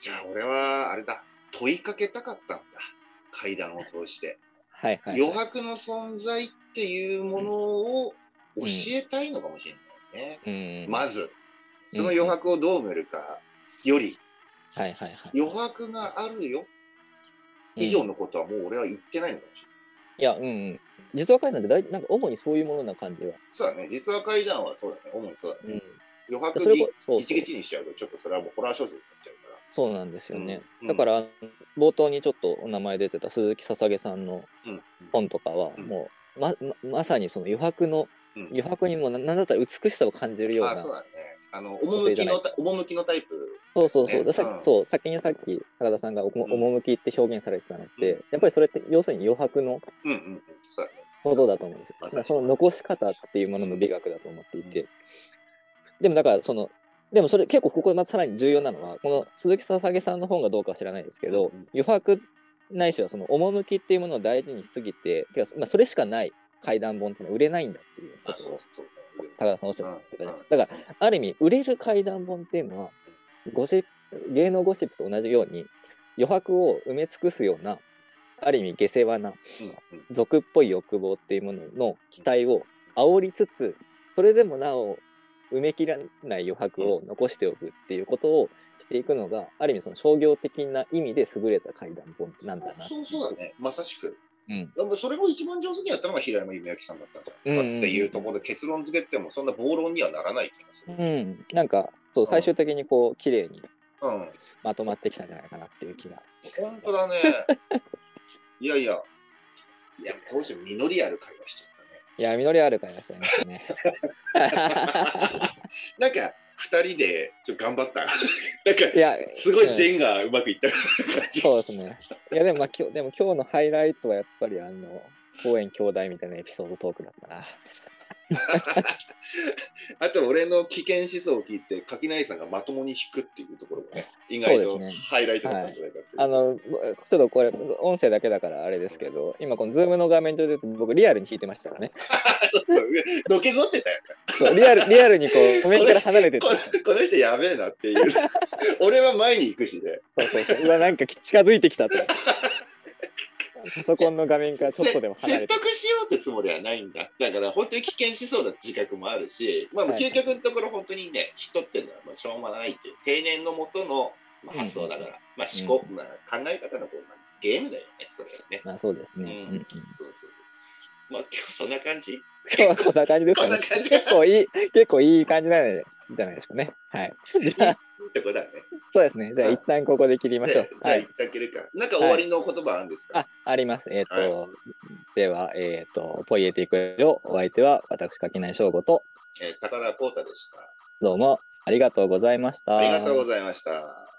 じゃあ俺はあれだ。問いかけたかったんだ。階段を通して、はいはい、余白の存在っていうものを教えたいのかもしれないね、うん、まずその余白をどう埋めるかよりはいはいはい。余白があるよ。以上のことはもう俺は言ってないのかもしれない、いや、うんうん。実話階段って大なんか主にそういうものな感じは。そうだね。実は階段はそうだね。主にそうだね、うん。余白ぎこそうそう。一撃にしちゃうとちょっとそれはもうホラー小説になっちゃうから。そうなんですよね。うん。だから、冒頭にちょっとお名前出てた鈴木ささげさんのうん。本とかは、うん。もうまままさにその余白の、うん。余白にもななんだったら美しさを感じるような。あそうだね。あの趣のた趣のタイプそうそうそう。ね。でさうん。そう先にさっき高田さんがおうん。趣って表現されてたのって、うん。やっぱりそれって要するに余白のことだと思うんですよ。まさに。その残し方っていうものの美学だと思っていて。でもだからその、でもそれ結構ここまたさらに重要なのは、この鈴木ささげさんの本がどうかは知らないですけど、うんうん。余白ないしはその趣っていうものを大事にしすぎて、てかまあ、それしかない怪談本っていうのは売れないんだっていうことを高田さんおっしゃってたじゃないですか。うん。だから、ある意味、売れる怪談本っていうのは、ゴシップ芸能ゴシップと同じように、余白を埋め尽くすような、ある意味下世話な俗っぽい欲望っていうものの期待を煽りつつ、それでもなお埋めきらない余白を残しておくっていうことをしていくのが、ある意味その商業的な意味で優れた怪談本なんだな。そうそうだ。ねまさしくうん。でもそれを一番上手にやったのが平山夢明さんだったんじゃないかっていうところで結論付けてもそんな暴論にはならない気がする。うん。なんか、そう、最終的にこう、綺麗にうん。まとまってきたんじゃないかなっていう気が。本当だね。<laughs> いやいや。いや、当時実りある会話しちゃったね。いや、実りある会話しちゃいましたね。<laughs> なんか、二人でちょっと頑張った。<laughs> なんか、いや、すごいうん全がうまくいった感じ。そうですね。いや、でも、まあ、今日、でも今日のハイライトはやっぱり、あの、公園兄弟みたいなエピソードトークだったな。<laughs> あと、俺の危険思想を聞いて、垣内さんがまともに弾くっていうところがね、意外とハイライトだったんじゃないかっていう。あの、ぼちょっとこれ、音声だけだからあれですけど、今このズームの画面上で僕リアルに引いてましたからね。<laughs> そうそう、のけぞってたよね。そうリアル、リアルにこう、<laughs> 画面から離れてってこの人やべえなっていう。俺は前に行くしね。そうそうそう。うわ、なんか近づいてきたと。パソコンの画面からちょっとでも離れて。説得しようってつもりはないんだ。だから本当に危険しそうな自覚もあるし、まあ、はい究極のところ本当にね、人っていうのはまあしょうがないっていう、諦念のもとのまあ発想だから、まあ思考、まあ、考え方のこう、まあ、ゲームだよね、それはね。まあそうですうん、ね。うんうんそうそう。まあ今日そんな感じ？<laughs> 今日はこんな感じですかねこんな。感じか結構いい、結構いい感じなんじゃないですかね。はい。ってことだね。そうですね。じゃあ一旦ここで切りましょう。はいじゃあ一。旦切るか。なんか終わりの言葉あるんですか、あ、あります。えっ、と、はでは、えっ、と、ポイエティクルお相手は私、垣内翔吾と、えー高田光太でした。どうもありがとうございました。ありがとうございました。